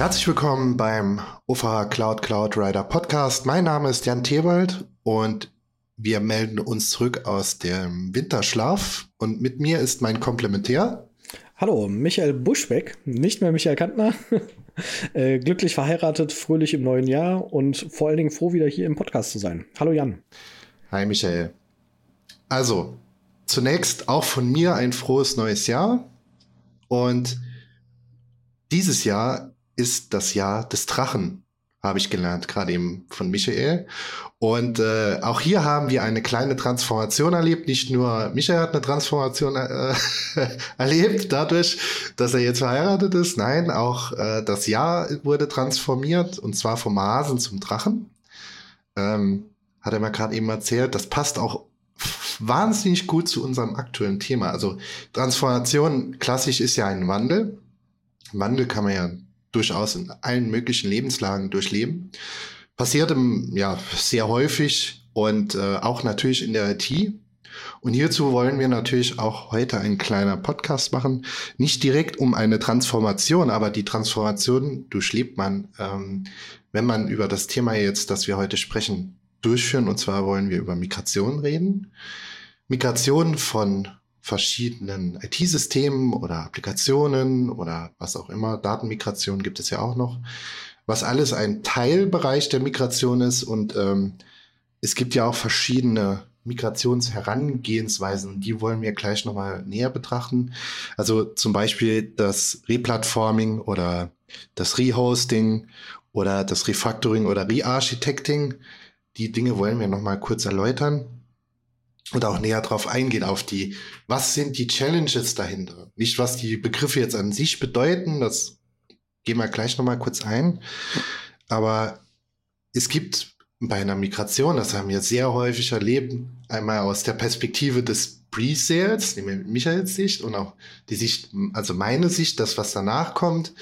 Herzlich willkommen beim UFA Cloud Cloud Rider Podcast. Mein Name ist Jan Tewald und wir melden uns zurück aus dem Winterschlaf und mit mir ist mein Komplementär. Hallo, Michael Buschbeck, nicht mehr Michael Kantner. äh, glücklich verheiratet, fröhlich im neuen Jahr und vor allen Dingen froh, wieder hier im Podcast zu sein. Hallo Jan. Hi Michael. Also, zunächst auch von mir ein frohes neues Jahr. Und dieses Jahr ist das Jahr des Drachen, habe ich gelernt, gerade eben von Michael. Und äh, auch hier haben wir eine kleine Transformation erlebt. Nicht nur Michael hat eine Transformation äh, erlebt dadurch, dass er jetzt verheiratet ist. Nein, auch äh, das Jahr wurde transformiert und zwar vom Hasen zum Drachen. Ähm, hat er mir gerade eben erzählt. Das passt auch wahnsinnig gut zu unserem aktuellen Thema. Also Transformation klassisch ist ja ein Wandel. Wandel kann man ja durchaus in allen möglichen Lebenslagen durchleben. Passiert im, ja, sehr häufig und äh, auch natürlich in der IT. Und hierzu wollen wir natürlich auch heute einen kleinen Podcast machen. Nicht direkt um eine Transformation, aber die Transformation durchlebt man, ähm, wenn man über das Thema jetzt, das wir heute sprechen, durchführen. Und zwar wollen wir über Migration reden. Migration von verschiedenen IT-Systemen oder Applikationen oder was auch immer. Datenmigration gibt es ja auch noch, was alles ein Teilbereich der Migration ist. Und ähm, es gibt ja auch verschiedene Migrationsherangehensweisen die wollen wir gleich nochmal näher betrachten. Also zum Beispiel das Replatforming oder das Rehosting oder das Refactoring oder Rearchitecting. Die Dinge wollen wir nochmal kurz erläutern und auch näher drauf eingehen, auf die, was sind die Challenges dahinter? Nicht, was die Begriffe jetzt an sich bedeuten, das gehen wir gleich nochmal kurz ein. Aber es gibt bei einer Migration, das haben wir sehr häufig erlebt, einmal aus der Perspektive des Pre-Sales, Michaels Sicht und auch die Sicht, also meine Sicht, das, was danach kommt,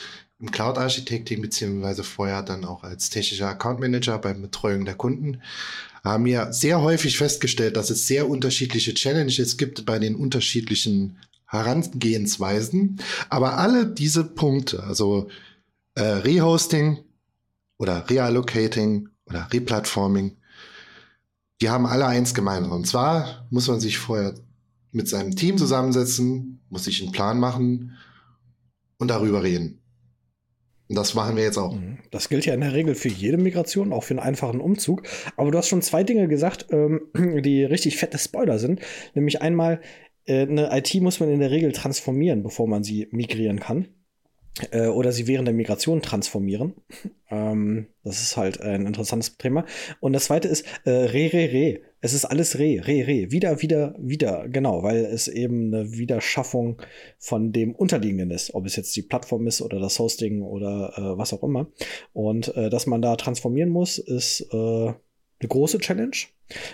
im Cloud Architecting, beziehungsweise vorher dann auch als technischer Account Manager bei Betreuung der Kunden haben wir sehr häufig festgestellt, dass es sehr unterschiedliche Challenges gibt bei den unterschiedlichen Herangehensweisen. Aber alle diese Punkte, also äh, Rehosting oder Reallocating oder Replatforming, die haben alle eins gemeinsam. Und zwar muss man sich vorher mit seinem Team zusammensetzen, muss sich einen Plan machen und darüber reden. Das machen wir jetzt auch. Mhm. Das gilt ja in der Regel für jede Migration, auch für einen einfachen Umzug. Aber du hast schon zwei Dinge gesagt, ähm, die richtig fette Spoiler sind. Nämlich einmal, äh, eine IT muss man in der Regel transformieren, bevor man sie migrieren kann. Äh, oder sie während der Migration transformieren. Ähm, das ist halt ein interessantes Thema. Und das zweite ist äh, Re, Re, Re. Es ist alles Re, Re, Re. Wieder, wieder, wieder. Genau, weil es eben eine Wiederschaffung von dem Unterliegenden ist. Ob es jetzt die Plattform ist oder das Hosting oder äh, was auch immer. Und äh, dass man da transformieren muss, ist äh, eine große Challenge.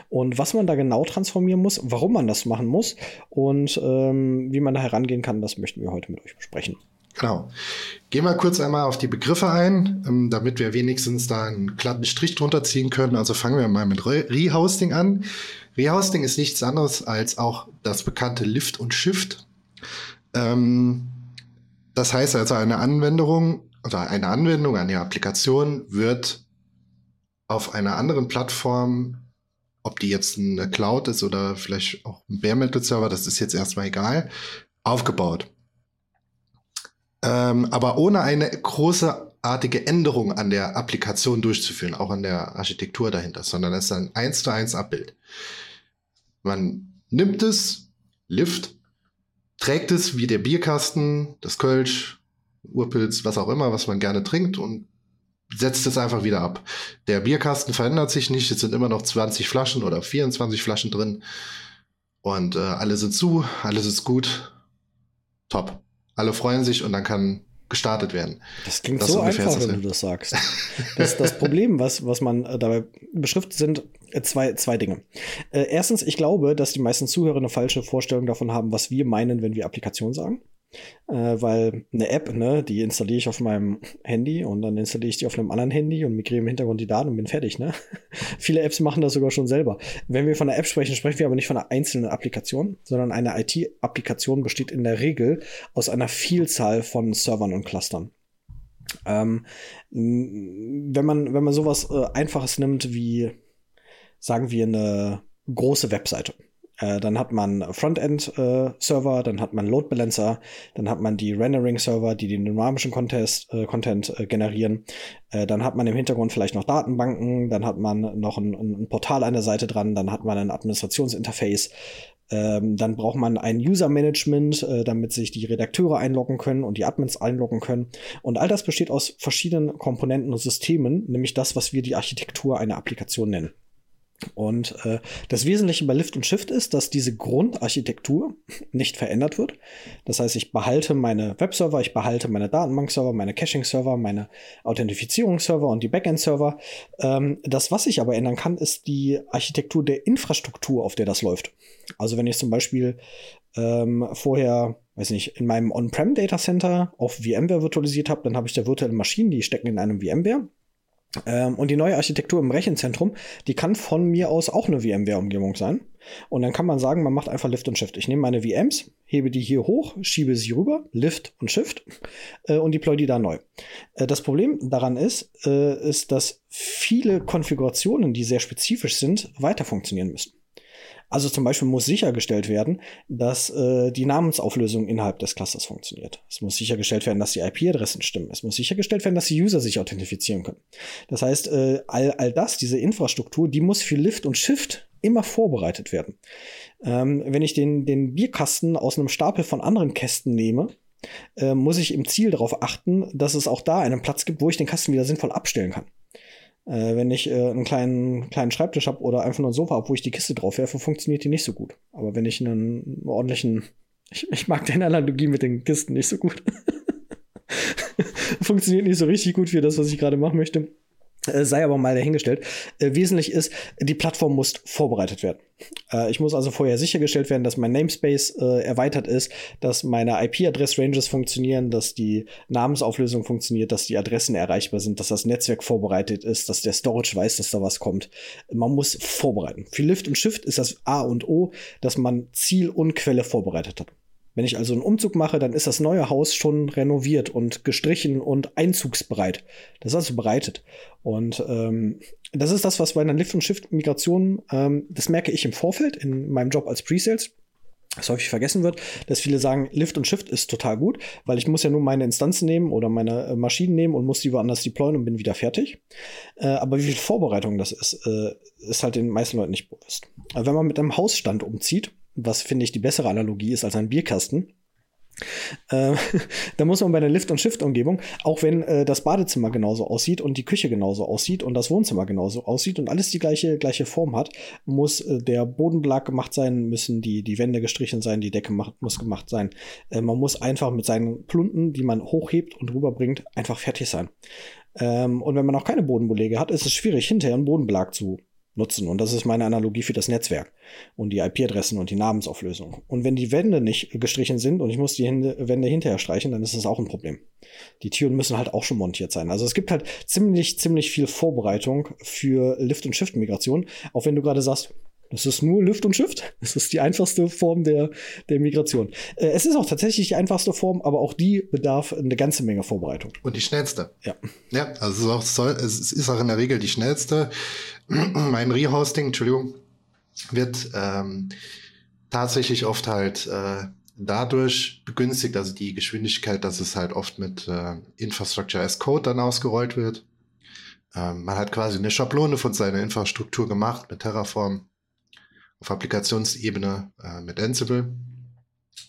Und was man da genau transformieren muss, warum man das machen muss und ähm, wie man da herangehen kann, das möchten wir heute mit euch besprechen. Genau. Gehen wir kurz einmal auf die Begriffe ein, ähm, damit wir wenigstens da einen glatten Strich drunter ziehen können. Also fangen wir mal mit Rehosting an. Rehosting ist nichts anderes als auch das bekannte Lift und Shift. Ähm, das heißt also, eine Anwendung oder eine Anwendung, eine Applikation wird auf einer anderen Plattform, ob die jetzt eine Cloud ist oder vielleicht auch ein Bare Metal Server, das ist jetzt erstmal egal, aufgebaut ähm, aber ohne eine großartige Änderung an der Applikation durchzuführen, auch an der Architektur dahinter, sondern es ist ein eins zu eins Abbild. Man nimmt es, Lift, trägt es wie der Bierkasten, das Kölsch, Urpilz, was auch immer, was man gerne trinkt und setzt es einfach wieder ab. Der Bierkasten verändert sich nicht, es sind immer noch 20 Flaschen oder 24 Flaschen drin und äh, alle sind zu, alles ist gut, top alle freuen sich und dann kann gestartet werden. Das klingt das so einfach, wenn du das sagst. Das, das Problem, was, was man äh, dabei beschriftet, sind äh, zwei, zwei Dinge. Äh, erstens, ich glaube, dass die meisten Zuhörer eine falsche Vorstellung davon haben, was wir meinen, wenn wir Applikation sagen äh, weil eine App, ne, die installiere ich auf meinem Handy und dann installiere ich die auf einem anderen Handy und migriere im Hintergrund die Daten und bin fertig, ne? Viele Apps machen das sogar schon selber. Wenn wir von einer App sprechen, sprechen wir aber nicht von einer einzelnen Applikation, sondern eine IT-Applikation besteht in der Regel aus einer Vielzahl von Servern und Clustern. Ähm, wenn man, wenn man sowas äh, Einfaches nimmt wie, sagen wir, eine große Webseite. Äh, dann hat man Frontend-Server, äh, dann hat man Load Balancer, dann hat man die Rendering-Server, die den dynamischen Contest, äh, Content äh, generieren. Äh, dann hat man im Hintergrund vielleicht noch Datenbanken, dann hat man noch ein, ein Portal an der Seite dran, dann hat man ein Administrationsinterface. Ähm, dann braucht man ein User-Management, äh, damit sich die Redakteure einloggen können und die Admins einloggen können. Und all das besteht aus verschiedenen Komponenten und Systemen, nämlich das, was wir die Architektur einer Applikation nennen. Und äh, das Wesentliche bei Lift und Shift ist, dass diese Grundarchitektur nicht verändert wird. Das heißt, ich behalte meine Webserver, ich behalte meine Datenbankserver, meine Caching-Server, meine Authentifizierungsserver und die Backend-Server. Ähm, das, was ich aber ändern kann, ist die Architektur der Infrastruktur, auf der das läuft. Also wenn ich zum Beispiel ähm, vorher, weiß nicht, in meinem On-Prem Data Center auf VMware virtualisiert habe, dann habe ich da virtuelle Maschinen, die stecken in einem VMware. Ähm, und die neue Architektur im Rechenzentrum, die kann von mir aus auch eine VMware-Umgebung sein. Und dann kann man sagen, man macht einfach Lift und Shift. Ich nehme meine VMs, hebe die hier hoch, schiebe sie rüber, Lift und Shift äh, und deploy die da neu. Äh, das Problem daran ist, äh, ist, dass viele Konfigurationen, die sehr spezifisch sind, weiter funktionieren müssen. Also zum Beispiel muss sichergestellt werden, dass äh, die Namensauflösung innerhalb des Clusters funktioniert. Es muss sichergestellt werden, dass die IP-Adressen stimmen. Es muss sichergestellt werden, dass die User sich authentifizieren können. Das heißt, äh, all, all das, diese Infrastruktur, die muss für Lift und Shift immer vorbereitet werden. Ähm, wenn ich den, den Bierkasten aus einem Stapel von anderen Kästen nehme, äh, muss ich im Ziel darauf achten, dass es auch da einen Platz gibt, wo ich den Kasten wieder sinnvoll abstellen kann. Äh, wenn ich äh, einen kleinen, kleinen Schreibtisch habe oder einfach nur ein Sofa habe, wo ich die Kiste drauf werfe, funktioniert die nicht so gut. Aber wenn ich einen ordentlichen, ich, ich mag deine Analogie mit den Kisten nicht so gut. funktioniert nicht so richtig gut für das, was ich gerade machen möchte. Äh, sei aber mal dahingestellt. Äh, wesentlich ist, die Plattform muss vorbereitet werden. Äh, ich muss also vorher sichergestellt werden, dass mein Namespace äh, erweitert ist, dass meine IP-Adress-Ranges funktionieren, dass die Namensauflösung funktioniert, dass die Adressen erreichbar sind, dass das Netzwerk vorbereitet ist, dass der Storage weiß, dass da was kommt. Man muss vorbereiten. Für Lift und Shift ist das A und O, dass man Ziel und Quelle vorbereitet hat. Wenn ich also einen Umzug mache, dann ist das neue Haus schon renoviert und gestrichen und einzugsbereit. Das ist also bereitet. Und ähm, das ist das, was bei einer Lift- und Shift-Migration, ähm, das merke ich im Vorfeld in meinem Job als Pre-Sales, was häufig vergessen wird, dass viele sagen, Lift und Shift ist total gut, weil ich muss ja nur meine Instanzen nehmen oder meine äh, Maschinen nehmen und muss die woanders deployen und bin wieder fertig. Äh, aber wie viel Vorbereitung das ist, äh, ist halt den meisten Leuten nicht bewusst. Aber wenn man mit einem Hausstand umzieht, was finde ich die bessere Analogie ist als ein Bierkasten. Äh, da muss man bei der Lift- und Shift-Umgebung, auch wenn äh, das Badezimmer genauso aussieht und die Küche genauso aussieht und das Wohnzimmer genauso aussieht und alles die gleiche, gleiche Form hat, muss äh, der Bodenbelag gemacht sein, müssen die, die Wände gestrichen sein, die Decke macht, muss gemacht sein. Äh, man muss einfach mit seinen Plunten, die man hochhebt und rüberbringt, einfach fertig sein. Ähm, und wenn man auch keine Bodenbelege hat, ist es schwierig, hinterher einen Bodenbelag zu nutzen. Und das ist meine Analogie für das Netzwerk und die IP-Adressen und die Namensauflösung. Und wenn die Wände nicht gestrichen sind und ich muss die Wände hinterher streichen, dann ist das auch ein Problem. Die Türen müssen halt auch schon montiert sein. Also es gibt halt ziemlich, ziemlich viel Vorbereitung für Lift- und Shift-Migration. Auch wenn du gerade sagst, das ist nur Lift und Shift. Das ist die einfachste Form der, der Migration. Äh, es ist auch tatsächlich die einfachste Form, aber auch die bedarf eine ganze Menge Vorbereitung. Und die schnellste. Ja. Ja, also es ist auch, es ist auch in der Regel die schnellste. mein Rehosting, Entschuldigung, wird ähm, tatsächlich oft halt äh, dadurch begünstigt, also die Geschwindigkeit, dass es halt oft mit äh, Infrastructure as Code dann ausgerollt wird. Ähm, man hat quasi eine Schablone von seiner Infrastruktur gemacht mit Terraform auf Applikationsebene äh, mit Ansible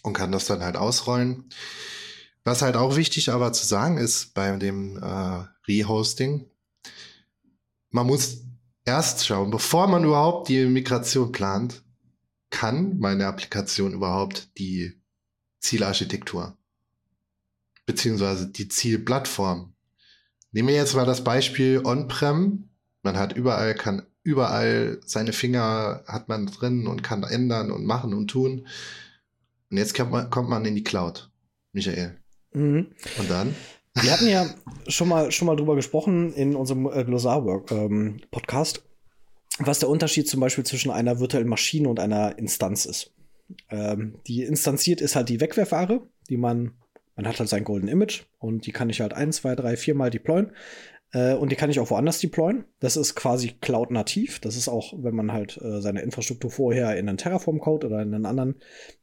und kann das dann halt ausrollen. Was halt auch wichtig aber zu sagen ist bei dem äh, Rehosting, man muss erst schauen, bevor man überhaupt die Migration plant, kann meine Applikation überhaupt die Zielarchitektur beziehungsweise die Zielplattform. Nehmen wir jetzt mal das Beispiel On-Prem. Man hat überall, kann überall seine Finger hat man drin und kann ändern und machen und tun. Und jetzt kommt man, kommt man in die Cloud, Michael. Mhm. Und dann? Wir hatten ja schon mal, schon mal drüber gesprochen in unserem äh, Glossar-Podcast, ähm, was der Unterschied zum Beispiel zwischen einer virtuellen Maschine und einer Instanz ist. Ähm, die instanziert ist halt die Wegwerfware, die man Man hat halt sein Golden Image und die kann ich halt ein, zwei, drei, vier Mal deployen. Äh, und die kann ich auch woanders deployen. Das ist quasi Cloud-nativ. Das ist auch, wenn man halt äh, seine Infrastruktur vorher in einen Terraform-Code oder in einen anderen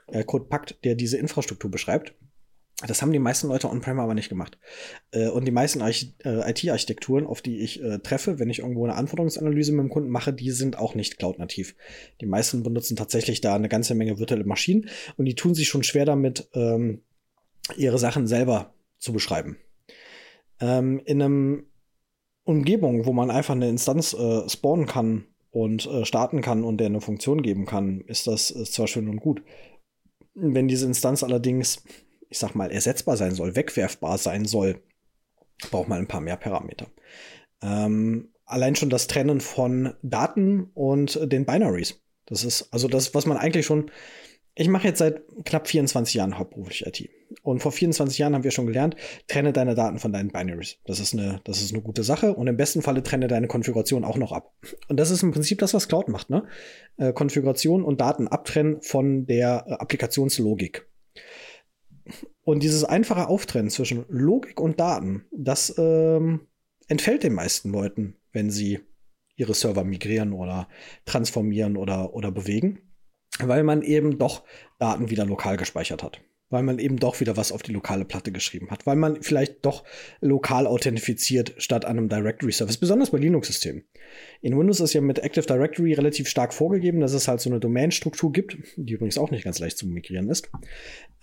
äh, Code packt, der diese Infrastruktur beschreibt. Das haben die meisten Leute on-prem aber nicht gemacht. Äh, und die meisten äh, IT-Architekturen, auf die ich äh, treffe, wenn ich irgendwo eine Anforderungsanalyse mit dem Kunden mache, die sind auch nicht cloud-nativ. Die meisten benutzen tatsächlich da eine ganze Menge virtuelle Maschinen und die tun sich schon schwer damit, ähm, ihre Sachen selber zu beschreiben. Ähm, in einem Umgebung, wo man einfach eine Instanz äh, spawnen kann und äh, starten kann und der eine Funktion geben kann, ist das ist zwar schön und gut. Wenn diese Instanz allerdings, ich sag mal, ersetzbar sein soll, wegwerfbar sein soll, braucht man ein paar mehr Parameter. Ähm, allein schon das Trennen von Daten und den Binaries. Das ist also das, was man eigentlich schon ich mache jetzt seit knapp 24 Jahren hauptberuflich IT. Und vor 24 Jahren haben wir schon gelernt, trenne deine Daten von deinen Binaries. Das ist eine, das ist eine gute Sache. Und im besten Falle trenne deine Konfiguration auch noch ab. Und das ist im Prinzip das, was Cloud macht, ne? Äh, Konfiguration und Daten abtrennen von der äh, Applikationslogik. Und dieses einfache Auftrennen zwischen Logik und Daten, das ähm, entfällt den meisten Leuten, wenn sie ihre Server migrieren oder transformieren oder, oder bewegen weil man eben doch Daten wieder lokal gespeichert hat. Weil man eben doch wieder was auf die lokale Platte geschrieben hat. Weil man vielleicht doch lokal authentifiziert statt einem Directory Service. Besonders bei Linux-Systemen. In Windows ist ja mit Active Directory relativ stark vorgegeben, dass es halt so eine Domain-Struktur gibt, die übrigens auch nicht ganz leicht zu migrieren ist.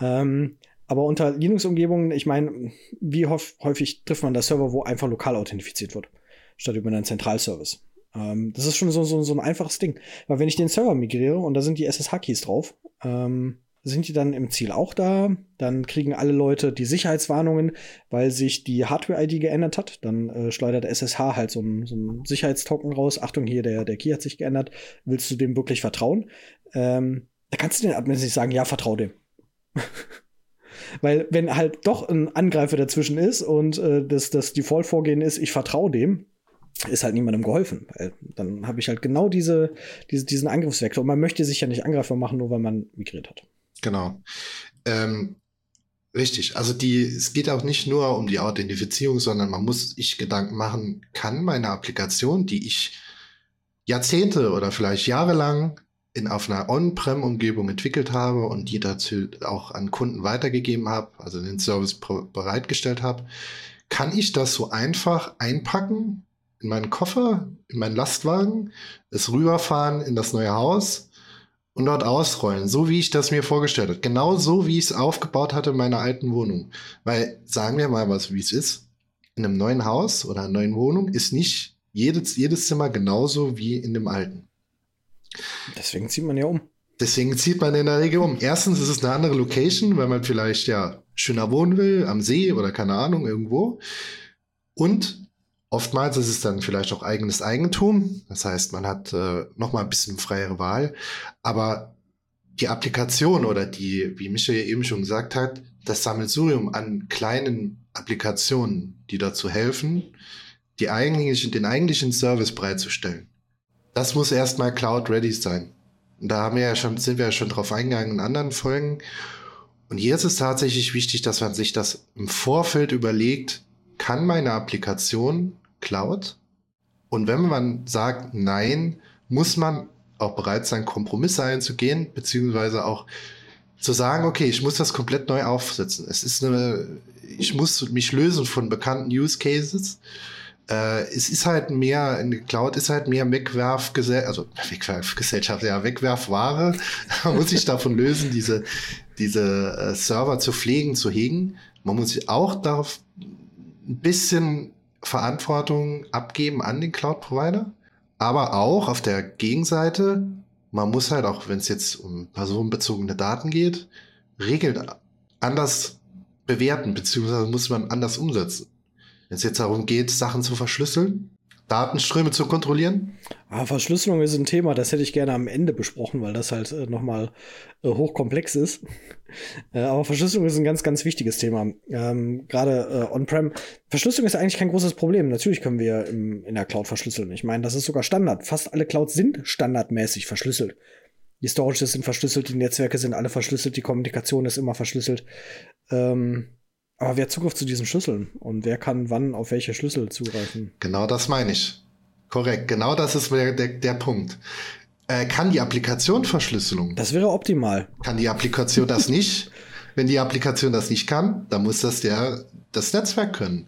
Ähm, aber unter Linux-Umgebungen, ich meine, wie häufig trifft man da Server, wo einfach lokal authentifiziert wird, statt über einen Zentralservice? Ähm, das ist schon so, so, so ein einfaches Ding. Weil wenn ich den Server migriere und da sind die SSH-Keys drauf, ähm, sind die dann im Ziel auch da? Dann kriegen alle Leute die Sicherheitswarnungen, weil sich die Hardware-ID geändert hat. Dann äh, schleudert SSH halt so ein, so Sicherheitstoken raus. Achtung, hier, der, der Key hat sich geändert. Willst du dem wirklich vertrauen? Ähm, da kannst du den Admins nicht sagen, ja, vertrau dem. Weil wenn halt doch ein Angreifer dazwischen ist und äh, das, das Default-Vorgehen ist, ich vertraue dem, ist halt niemandem geholfen. Weil dann habe ich halt genau diese, diese, diesen Angriffsvektor. Und man möchte sich ja nicht angreifbar machen, nur weil man migriert hat. Genau. Ähm, richtig. Also die, es geht auch nicht nur um die Authentifizierung, sondern man muss sich Gedanken machen, kann meine Applikation, die ich Jahrzehnte oder vielleicht jahrelang in auf einer On-Prem-Umgebung entwickelt habe und die dazu auch an Kunden weitergegeben habe, also den Service bereitgestellt habe, kann ich das so einfach einpacken in meinen Koffer, in meinen Lastwagen, es rüberfahren in das neue Haus und dort ausrollen, so wie ich das mir vorgestellt habe. Genau so, wie ich es aufgebaut hatte in meiner alten Wohnung. Weil, sagen wir mal was, wie es ist. In einem neuen Haus oder einer neuen Wohnung ist nicht jedes, jedes Zimmer genauso wie in dem alten. Deswegen zieht man ja um. Deswegen zieht man in der Regel um. Erstens ist es eine andere Location, weil man vielleicht ja schöner wohnen will, am See oder keine Ahnung, irgendwo. Und Oftmals ist es dann vielleicht auch eigenes Eigentum. Das heißt, man hat äh, noch mal ein bisschen freiere Wahl. Aber die Applikation oder die, wie Michael eben schon gesagt hat, das Sammelsurium an kleinen Applikationen, die dazu helfen, die eigentlichen, den eigentlichen Service bereitzustellen. Das muss erstmal Cloud ready sein. Und da haben wir ja schon, sind wir ja schon drauf eingegangen in anderen Folgen. Und hier ist es tatsächlich wichtig, dass man sich das im Vorfeld überlegt, kann meine Applikation Cloud? Und wenn man sagt Nein, muss man auch bereit sein, Kompromisse einzugehen, beziehungsweise auch zu sagen, okay, ich muss das komplett neu aufsetzen. Es ist eine, ich muss mich lösen von bekannten Use Cases. Äh, es ist halt mehr, in Cloud ist halt mehr Wegwerfgesellschaft, also Wegwerfgesellschaft, ja, Wegwerfware. Man muss sich davon lösen, diese, diese äh, Server zu pflegen, zu hegen. Man muss sich auch darauf ein bisschen Verantwortung abgeben an den Cloud-Provider, aber auch auf der Gegenseite, man muss halt auch, wenn es jetzt um personenbezogene Daten geht, Regeln anders bewerten, beziehungsweise muss man anders umsetzen. Wenn es jetzt darum geht, Sachen zu verschlüsseln, Datenströme zu kontrollieren? Ah, Verschlüsselung ist ein Thema, das hätte ich gerne am Ende besprochen, weil das halt äh, nochmal äh, hochkomplex ist. äh, aber Verschlüsselung ist ein ganz, ganz wichtiges Thema. Ähm, Gerade äh, on-prem. Verschlüsselung ist eigentlich kein großes Problem. Natürlich können wir im, in der Cloud verschlüsseln. Ich meine, das ist sogar Standard. Fast alle Clouds sind standardmäßig verschlüsselt. Die Storages sind verschlüsselt, die Netzwerke sind alle verschlüsselt, die Kommunikation ist immer verschlüsselt. Ähm, Aber wer hat Zugriff zu diesen Schlüsseln? Und wer kann wann auf welche Schlüssel zugreifen? Genau das meine ich. Korrekt, genau das ist der, der, der Punkt. Äh, kann die Applikation Verschlüsselung? Das wäre optimal. Kann die Applikation das nicht? Wenn die Applikation das nicht kann, dann muss das der, das Netzwerk können.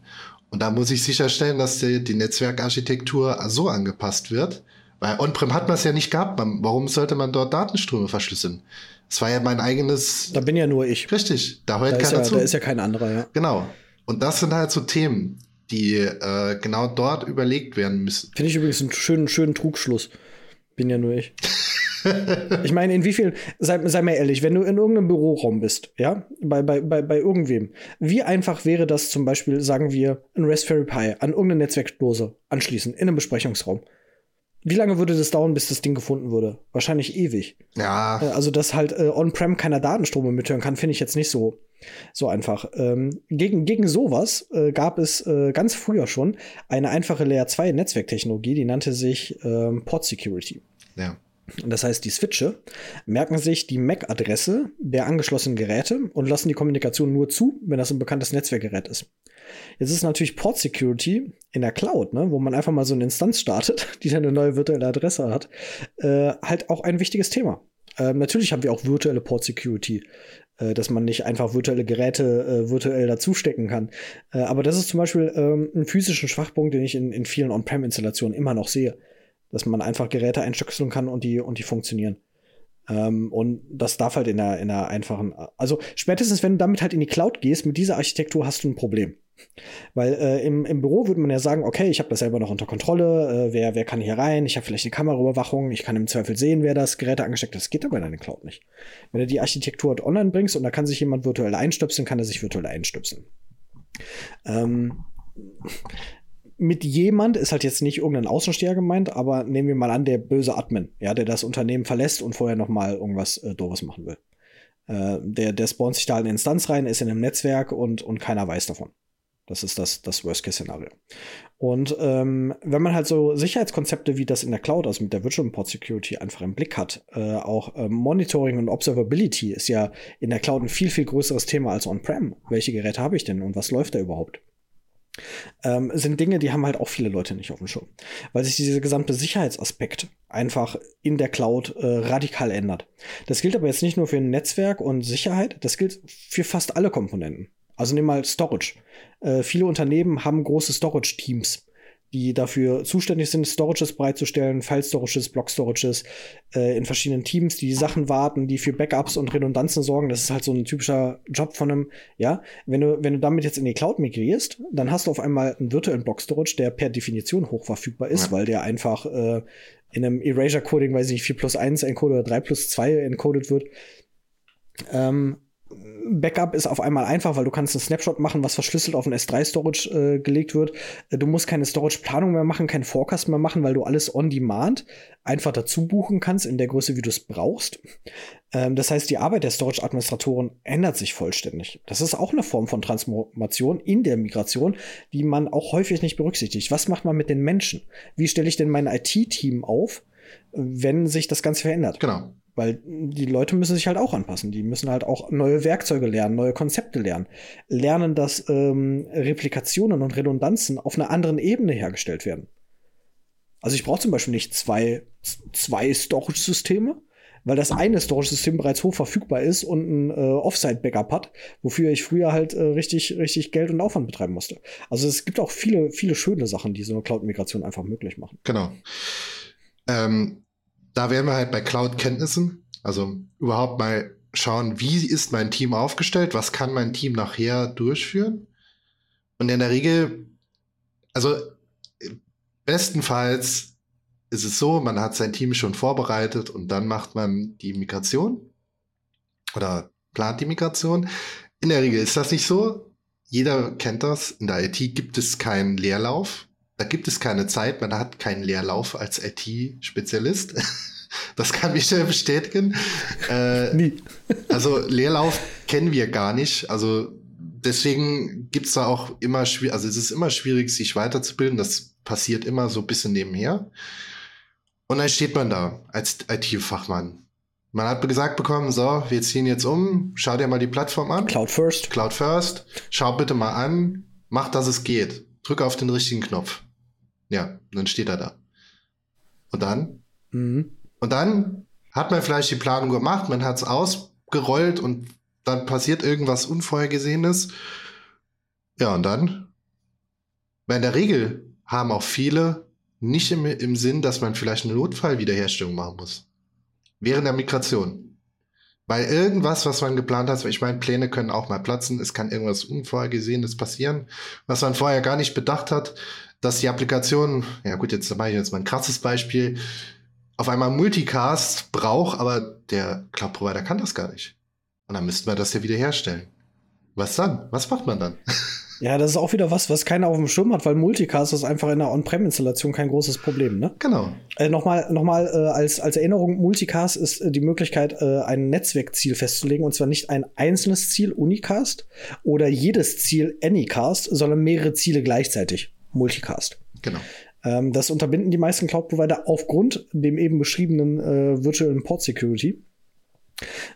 Und da muss ich sicherstellen, dass die, die Netzwerkarchitektur so angepasst wird. Weil On-Prem hat man es ja nicht gehabt. Man, warum sollte man dort Datenströme verschlüsseln? Es war ja mein eigenes. Da bin ja nur ich. Richtig, da hört Da keiner ja, zu. da ist ja kein anderer, ja. Genau. Und das sind halt so Themen, die äh, genau dort überlegt werden müssen. Finde ich übrigens einen schönen, schönen Trugschluss. Bin ja nur ich. ich meine, in wie viel, sei, sei mir ehrlich, wenn du in irgendeinem Büroraum bist, ja, bei, bei, bei, bei irgendwem, wie einfach wäre das zum Beispiel, sagen wir, ein Raspberry Pi an irgendeine Netzwerkdose anschließen, in einem Besprechungsraum? Wie lange würde das dauern, bis das Ding gefunden würde? Wahrscheinlich ewig. Ja, Äh, Also, dass halt äh, on-prem keiner Datenstrome mithören kann, finde ich jetzt nicht so, so einfach. Ähm, gegen, gegen sowas äh, gab es äh, ganz früher schon eine einfache Layer 2 Netzwerktechnologie, die nannte sich ähm, Port Security. ja. Und Das heißt, die Switche merken sich die MAC-Adresse der angeschlossenen Geräte und lassen die Kommunikation nur zu, wenn das ein bekanntes Netzwerkgerät ist. Jetzt ist natürlich Port Security in der Cloud, ne, wo man einfach mal so eine Instanz startet, die dann eine neue virtuelle Adresse hat, äh, halt auch ein wichtiges Thema. Ähm, natürlich haben wir auch virtuelle Port Security, äh, dass man nicht einfach virtuelle Geräte äh, virtuell dazustecken kann. Äh, aber das ist zum Beispiel ähm, ein physischen Schwachpunkt, den ich in, in vielen On-Prem-Installationen immer noch sehe dass man einfach Geräte einstöpseln kann und die, und die funktionieren. Ähm, und das darf halt in einer, in einer einfachen, also spätestens wenn du damit halt in die Cloud gehst, mit dieser Architektur hast du ein Problem. Weil äh, im, im Büro würde man ja sagen, okay, ich habe das selber noch unter Kontrolle, äh, wer, wer kann hier rein, ich habe vielleicht eine Kameraüberwachung, ich kann im Zweifel sehen, wer das Gerät angesteckt hat. Das geht aber in einer Cloud nicht. Wenn du die Architektur online bringst und da kann sich jemand virtuell einstöpseln, kann er sich virtuell einstöpseln. Ähm, mit jemand ist halt jetzt nicht irgendein Außensteher gemeint, aber nehmen wir mal an, der böse Admin, ja, der das Unternehmen verlässt und vorher noch mal irgendwas äh, doofes machen will. Äh, der, der spawnt sich da in eine Instanz rein, ist in einem Netzwerk und, und keiner weiß davon. Das ist das, das Worst-Case-Szenario. Und ähm, wenn man halt so Sicherheitskonzepte wie das in der Cloud, also mit der Virtual Port Security einfach im Blick hat, äh, auch äh, Monitoring und Observability ist ja in der Cloud ein viel, viel größeres Thema als on-prem. Welche Geräte habe ich denn und was läuft da überhaupt? ähm, sind Dinge, die haben halt auch viele Leute nicht auf dem Schirm. Weil sich dieser gesamte Sicherheitsaspekt einfach in der Cloud äh, radikal ändert. Das gilt aber jetzt nicht nur für ein Netzwerk und Sicherheit, das gilt für fast alle Komponenten. Also nimm mal Storage. Äh, viele Unternehmen haben große Storage-Teams, die dafür zuständig sind, Storages bereitzustellen, File-Storages, Block-Storages äh, in verschiedenen Teams, die die Sachen warten, die für Backups und Redundanzen sorgen. Das ist halt so ein typischer Job von einem, ja. Wenn du, wenn du damit jetzt in die Cloud migrierst, dann hast du auf einmal einen virtuellen Block-Storage, der per Definition hochverfügbar ist, Ja. weil der einfach äh, in einem Erasure-Coding, weiß ich nicht, 4 plus 1 encoded oder 3 plus 2 encoded wird. Ähm, Backup ist auf einmal einfach, weil du kannst einen Snapshot machen, was verschlüsselt auf ein S3-Storage äh, gelegt wird. Äh, Du musst keine Storage-Planung mehr machen, keinen Forecast mehr machen, weil du alles on demand einfach dazu buchen kannst in der Größe, wie du es brauchst. Ähm, das heißt, die Arbeit der Storage-Administratoren ändert sich vollständig. Das ist auch eine Form von Transformation in der Migration, die man auch häufig nicht berücksichtigt. Was macht man mit den Menschen? Wie stelle ich denn mein IT-Team auf, wenn sich das Ganze verändert? Genau. Weil die Leute müssen sich halt auch anpassen. Die müssen halt auch neue Werkzeuge lernen, neue Konzepte lernen. Lernen, dass ähm, Replikationen und Redundanzen auf einer anderen Ebene hergestellt werden. Also ich brauche zum Beispiel nicht zwei, zwei Storage-Systeme, weil das eine Storage-System bereits hoch verfügbar ist und ein äh, Offsite-Backup hat, wofür ich früher halt äh, richtig, richtig Geld und Aufwand betreiben musste. Also es gibt auch viele, viele schöne Sachen, die so eine Cloud-Migration einfach möglich machen. Genau. Ähm, da wären wir halt bei Cloud-Kenntnissen. Also überhaupt mal schauen, wie ist mein Team aufgestellt, was kann mein Team nachher durchführen. Und in der Regel, also bestenfalls ist es so, man hat sein Team schon vorbereitet und dann macht man die Migration oder plant die Migration. In der Regel ist das nicht so. Jeder kennt das. In der IT gibt es keinen Leerlauf. Da gibt es keine Zeit. Man hat keinen Leerlauf als IT-Spezialist. Das kann ich ja bestätigen. Äh, Nie. also Leerlauf kennen wir gar nicht. Also deswegen gibt's da auch immer schwierig, also es ist immer schwierig, sich weiterzubilden. Das passiert immer so ein bisschen nebenher. Und dann steht man da als IT-Fachmann. Man hat gesagt bekommen, so, wir ziehen jetzt um, schau dir mal die Plattform an. Cloud First. Cloud First, schau bitte mal an, mach, dass es geht. Drück auf den richtigen Knopf. Ja, dann steht er da. Und dann? Mhm. Und dann hat man vielleicht die Planung gemacht, man hat es ausgerollt und dann passiert irgendwas Unvorhergesehenes. Ja, und dann? Weil in der Regel haben auch viele nicht im, im Sinn, dass man vielleicht eine Notfallwiederherstellung machen muss. Während der Migration. Weil irgendwas, was man geplant hat, ich meine, Pläne können auch mal platzen, es kann irgendwas Unvorhergesehenes passieren, was man vorher gar nicht bedacht hat, dass die Applikation, ja gut, jetzt mache ich jetzt mal ein krasses Beispiel, auf einmal Multicast braucht, aber der Cloud-Provider kann das gar nicht. Und dann müssten wir das ja wieder herstellen. Was dann? Was macht man dann? Ja, das ist auch wieder was, was keiner auf dem Schirm hat, weil Multicast ist einfach in der On-Prem-Installation kein großes Problem, ne? Genau. Äh, nochmal nochmal äh, als, als Erinnerung, Multicast ist äh, die Möglichkeit, äh, ein Netzwerkziel festzulegen, und zwar nicht ein einzelnes Ziel, Unicast, oder jedes Ziel, Anycast, sondern mehrere Ziele gleichzeitig, Multicast. Genau. Ähm, das unterbinden die meisten Cloud-Provider aufgrund dem eben beschriebenen äh, Virtual Port Security.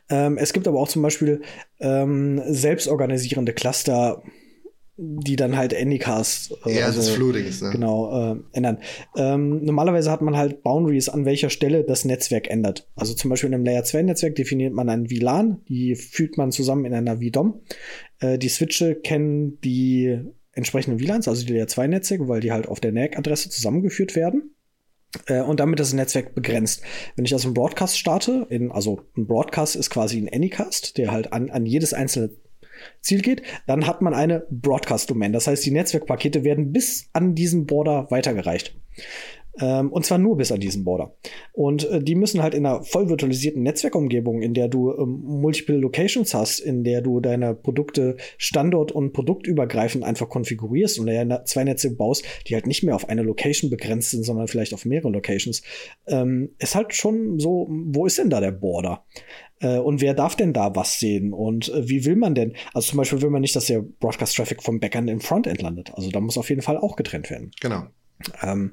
Ähm, es gibt aber auch zum Beispiel ähm, selbstorganisierende Cluster, die dann halt Anycast äh, ja, also, das Floodings, ne? genau äh, ändern. Ähm, normalerweise hat man halt Boundaries, an welcher Stelle das Netzwerk ändert. Also zum Beispiel in einem Layer 2 Netzwerk definiert man ein VLAN, die fügt man zusammen in einer VDOM. Äh, die Switche kennen die entsprechenden VLANs, also die Layer 2 Netzwerke, weil die halt auf der NAC-Adresse zusammengeführt werden. Äh, und damit das Netzwerk begrenzt. Wenn ich also einen Broadcast starte, in, also ein Broadcast ist quasi ein Anycast, der halt an, an jedes einzelne Ziel geht, dann hat man eine Broadcast-Domain. Das heißt, die Netzwerkpakete werden bis an diesen Border weitergereicht. Ähm, und zwar nur bis an diesen Border. Und äh, die müssen halt in einer voll virtualisierten Netzwerkumgebung, in der du ähm, multiple Locations hast, in der du deine Produkte standort- und produktübergreifend einfach konfigurierst und ja zwei Netze baust, die halt nicht mehr auf eine Location begrenzt sind, sondern vielleicht auf mehrere Locations, ähm, ist halt schon so, wo ist denn da der Border? Äh, und wer darf denn da was sehen? Und äh, wie will man denn? Also zum Beispiel will man nicht, dass der Broadcast-Traffic vom Backend im Frontend landet. Also da muss auf jeden Fall auch getrennt werden. Genau. Ähm,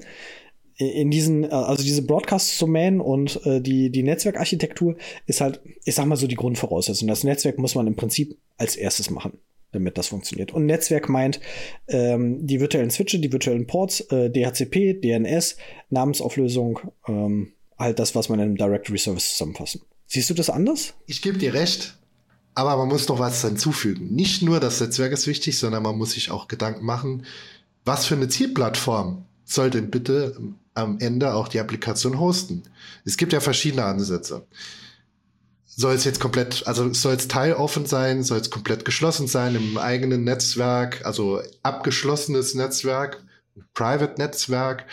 in diesen, äh, also diese Broadcast-Domain und äh, die, die Netzwerkarchitektur ist halt, ich sag mal so die Grundvoraussetzung. Das Netzwerk muss man im Prinzip als erstes machen, damit das funktioniert. Und Netzwerk meint ähm, die virtuellen Switche, die virtuellen Ports, äh, DHCP, DNS, Namensauflösung, ähm, halt das, was man in einem Directory Service zusammenfassen. Siehst du das anders? Ich gebe dir recht, aber man muss doch was hinzufügen. Nicht nur das Netzwerk ist wichtig, sondern man muss sich auch Gedanken machen, was für eine Zielplattform soll denn bitte am Ende auch die Applikation hosten? Es gibt ja verschiedene Ansätze. Soll es jetzt komplett, also soll es teiloffen sein, soll es komplett geschlossen sein im eigenen Netzwerk, also abgeschlossenes Netzwerk, Private Netzwerk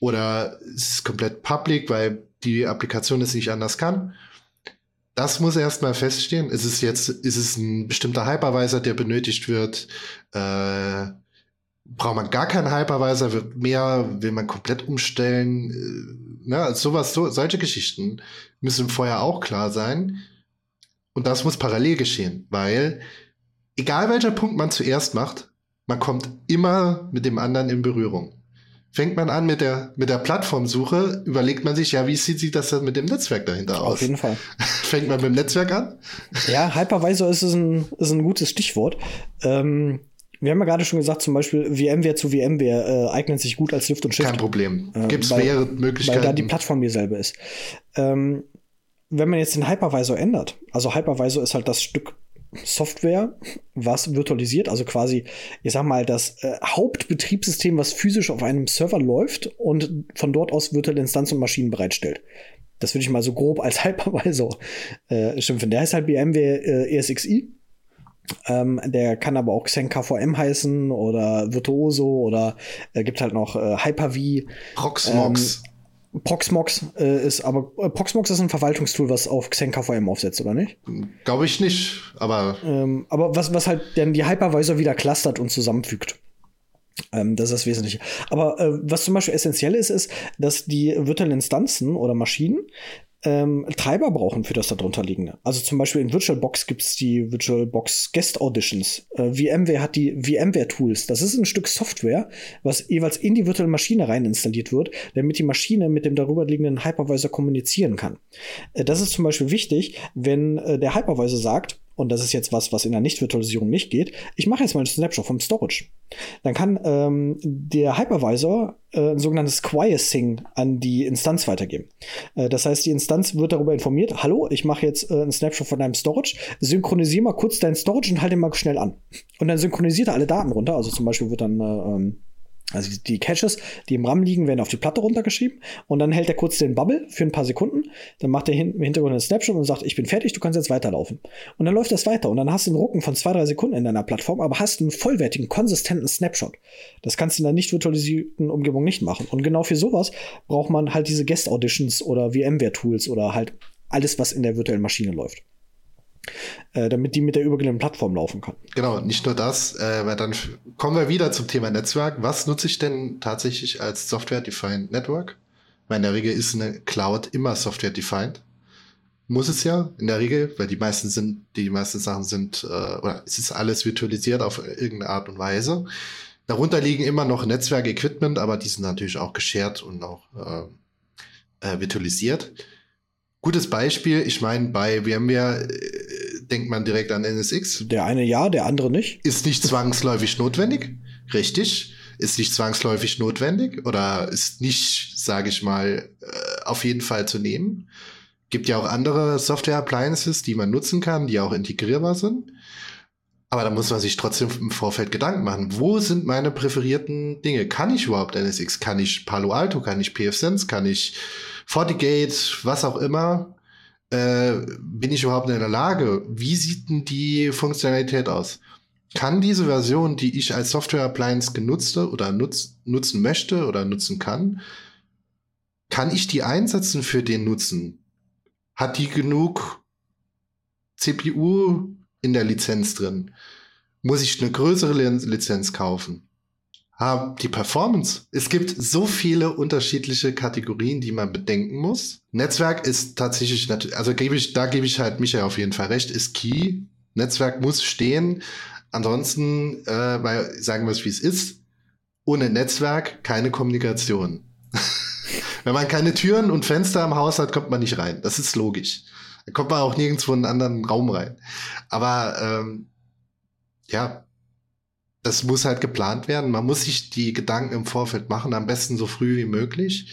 oder ist es komplett public, weil die Applikation es nicht anders kann? Das muss erstmal feststehen. Ist es jetzt, ist es ein bestimmter Hypervisor, der benötigt wird? Äh, braucht man gar keinen Hypervisor mehr? Will man komplett umstellen? Äh, ne, also sowas, so, solche Geschichten müssen vorher auch klar sein. Und das muss parallel geschehen, weil egal welcher Punkt man zuerst macht, man kommt immer mit dem anderen in Berührung fängt man an mit der, mit der Plattformsuche, überlegt man sich, ja, wie sieht sich das denn mit dem Netzwerk dahinter aus? Auf jeden Fall. fängt man mit dem Netzwerk an? Ja, Hypervisor ist ein, ist ein gutes Stichwort. Ähm, wir haben ja gerade schon gesagt, zum Beispiel VMware zu VMware äh, eignet sich gut als Lift und Shift. Kein Problem. Gibt es äh, mehrere Möglichkeiten. Weil da die Plattform dieselbe ist. Ähm, wenn man jetzt den Hypervisor ändert, also Hypervisor ist halt das Stück Software, was virtualisiert, also quasi, ich sag mal, das äh, Hauptbetriebssystem, was physisch auf einem Server läuft und von dort aus virtuelle Instanzen und Maschinen bereitstellt. Das würde ich mal so grob als Hypervisor äh, schimpfen. Der heißt halt BMW äh, ESXi. Ähm, der kann aber auch Xen KVM heißen oder Virtuoso oder äh, gibt halt noch äh, Hyper-V. Proxmox. Ähm, Proxmox äh, ist, aber äh, Proxmox ist ein Verwaltungstool, was auf XenKVM aufsetzt, oder nicht? Glaube ich nicht, aber. Ähm, aber was, was halt dann die Hypervisor wieder clustert und zusammenfügt. Ähm, das ist das Wesentliche. Aber äh, was zum Beispiel essentiell ist, ist, dass die virtuellen Instanzen oder Maschinen ähm, Treiber brauchen für das darunter liegende. Also zum Beispiel in VirtualBox gibt es die VirtualBox Guest Auditions. Äh, VMware hat die VMware Tools. Das ist ein Stück Software, was jeweils in die virtuelle Maschine rein installiert wird, damit die Maschine mit dem darüber liegenden Hypervisor kommunizieren kann. Äh, das ist zum Beispiel wichtig, wenn äh, der Hypervisor sagt, und das ist jetzt was, was in der Nicht-Virtualisierung nicht geht, ich mache jetzt mal einen Snapshot vom Storage. Dann kann ähm, der Hypervisor äh, ein sogenanntes Quiescing an die Instanz weitergeben. Äh, das heißt, die Instanz wird darüber informiert, hallo, ich mache jetzt äh, einen Snapshot von deinem Storage, synchronisiere mal kurz deinen Storage und halte ihn mal schnell an. Und dann synchronisiert er alle Daten runter, also zum Beispiel wird dann äh, ähm, also die Caches, die im RAM liegen, werden auf die Platte runtergeschrieben und dann hält er kurz den Bubble für ein paar Sekunden. Dann macht er im Hintergrund einen Snapshot und sagt, ich bin fertig, du kannst jetzt weiterlaufen. Und dann läuft das weiter und dann hast du einen Rucken von zwei, drei Sekunden in deiner Plattform, aber hast einen vollwertigen, konsistenten Snapshot. Das kannst du in der nicht virtualisierten Umgebung nicht machen. Und genau für sowas braucht man halt diese Guest Auditions oder VMware-Tools oder halt alles, was in der virtuellen Maschine läuft äh, damit die mit der übergeordneten Plattform laufen kann. Genau, nicht nur das, äh, weil dann kommen wir wieder zum Thema Netzwerk. Was nutze ich denn tatsächlich als Software-Defined Network? Weil in der Regel ist eine Cloud immer Software-Defined. Muss es ja, in der Regel, weil die meisten sind, die meisten Sachen sind, äh, oder es ist alles virtualisiert auf irgendeine Art und Weise. Darunter liegen immer noch Netzwerk-Equipment, aber die sind natürlich auch geshared und auch äh, äh, virtualisiert. Gutes Beispiel, ich meine, bei VMware äh, denkt man direkt an NSX. Der eine ja, der andere nicht. Ist nicht zwangsläufig notwendig, richtig. Ist nicht zwangsläufig notwendig oder ist nicht, sage ich mal, äh, auf jeden Fall zu nehmen. Gibt ja auch andere Software-Appliances, die man nutzen kann, die auch integrierbar sind. Aber da muss man sich trotzdem im Vorfeld Gedanken machen. Wo sind meine präferierten Dinge? Kann ich überhaupt NSX? Kann ich Palo Alto? Kann ich pfSense? Kann ich FortiGate, was auch immer, äh, bin ich überhaupt in der Lage? Wie sieht denn die Funktionalität aus? Kann diese Version, die ich als Software Appliance genutzte oder nutz, nutzen möchte oder nutzen kann, kann ich die einsetzen für den Nutzen? Hat die genug CPU in der Lizenz drin? Muss ich eine größere Lizenz kaufen? Haben die Performance. Es gibt so viele unterschiedliche Kategorien, die man bedenken muss. Netzwerk ist tatsächlich, also gebe ich, da gebe ich halt Michael auf jeden Fall recht, ist key. Netzwerk muss stehen. Ansonsten, äh, weil sagen wir es wie es ist, ohne Netzwerk keine Kommunikation. Wenn man keine Türen und Fenster im Haus hat, kommt man nicht rein. Das ist logisch. Da kommt man auch nirgendwo in einen anderen Raum rein. Aber ähm, ja, das muss halt geplant werden. Man muss sich die Gedanken im Vorfeld machen, am besten so früh wie möglich.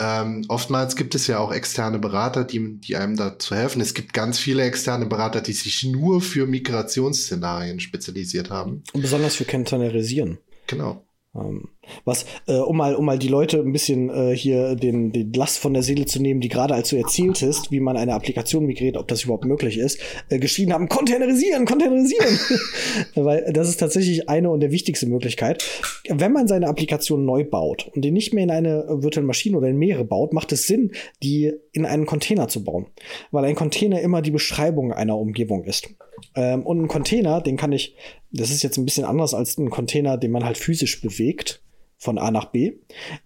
Ähm, oftmals gibt es ja auch externe Berater, die, die einem dazu helfen. Es gibt ganz viele externe Berater, die sich nur für Migrationsszenarien spezialisiert haben. Und besonders für Containerisieren. Genau. Ähm, was, äh, um mal, um mal die Leute ein bisschen äh, hier den, den Last von der Seele zu nehmen, die gerade als du erzählt hast, wie man eine Applikation migriert, ob das überhaupt möglich ist, äh, geschrieben haben, containerisieren, containerisieren. Weil das ist tatsächlich eine und der wichtigste Möglichkeit. Wenn man seine Applikation neu baut und die nicht mehr in eine virtuelle Maschine oder in mehrere baut, macht es Sinn, die in einen Container zu bauen. Weil ein Container immer die Beschreibung einer Umgebung ist. Ähm, und ein Container, den kann ich, das ist jetzt ein bisschen anders als ein Container, den man halt physisch bewegt von A nach B.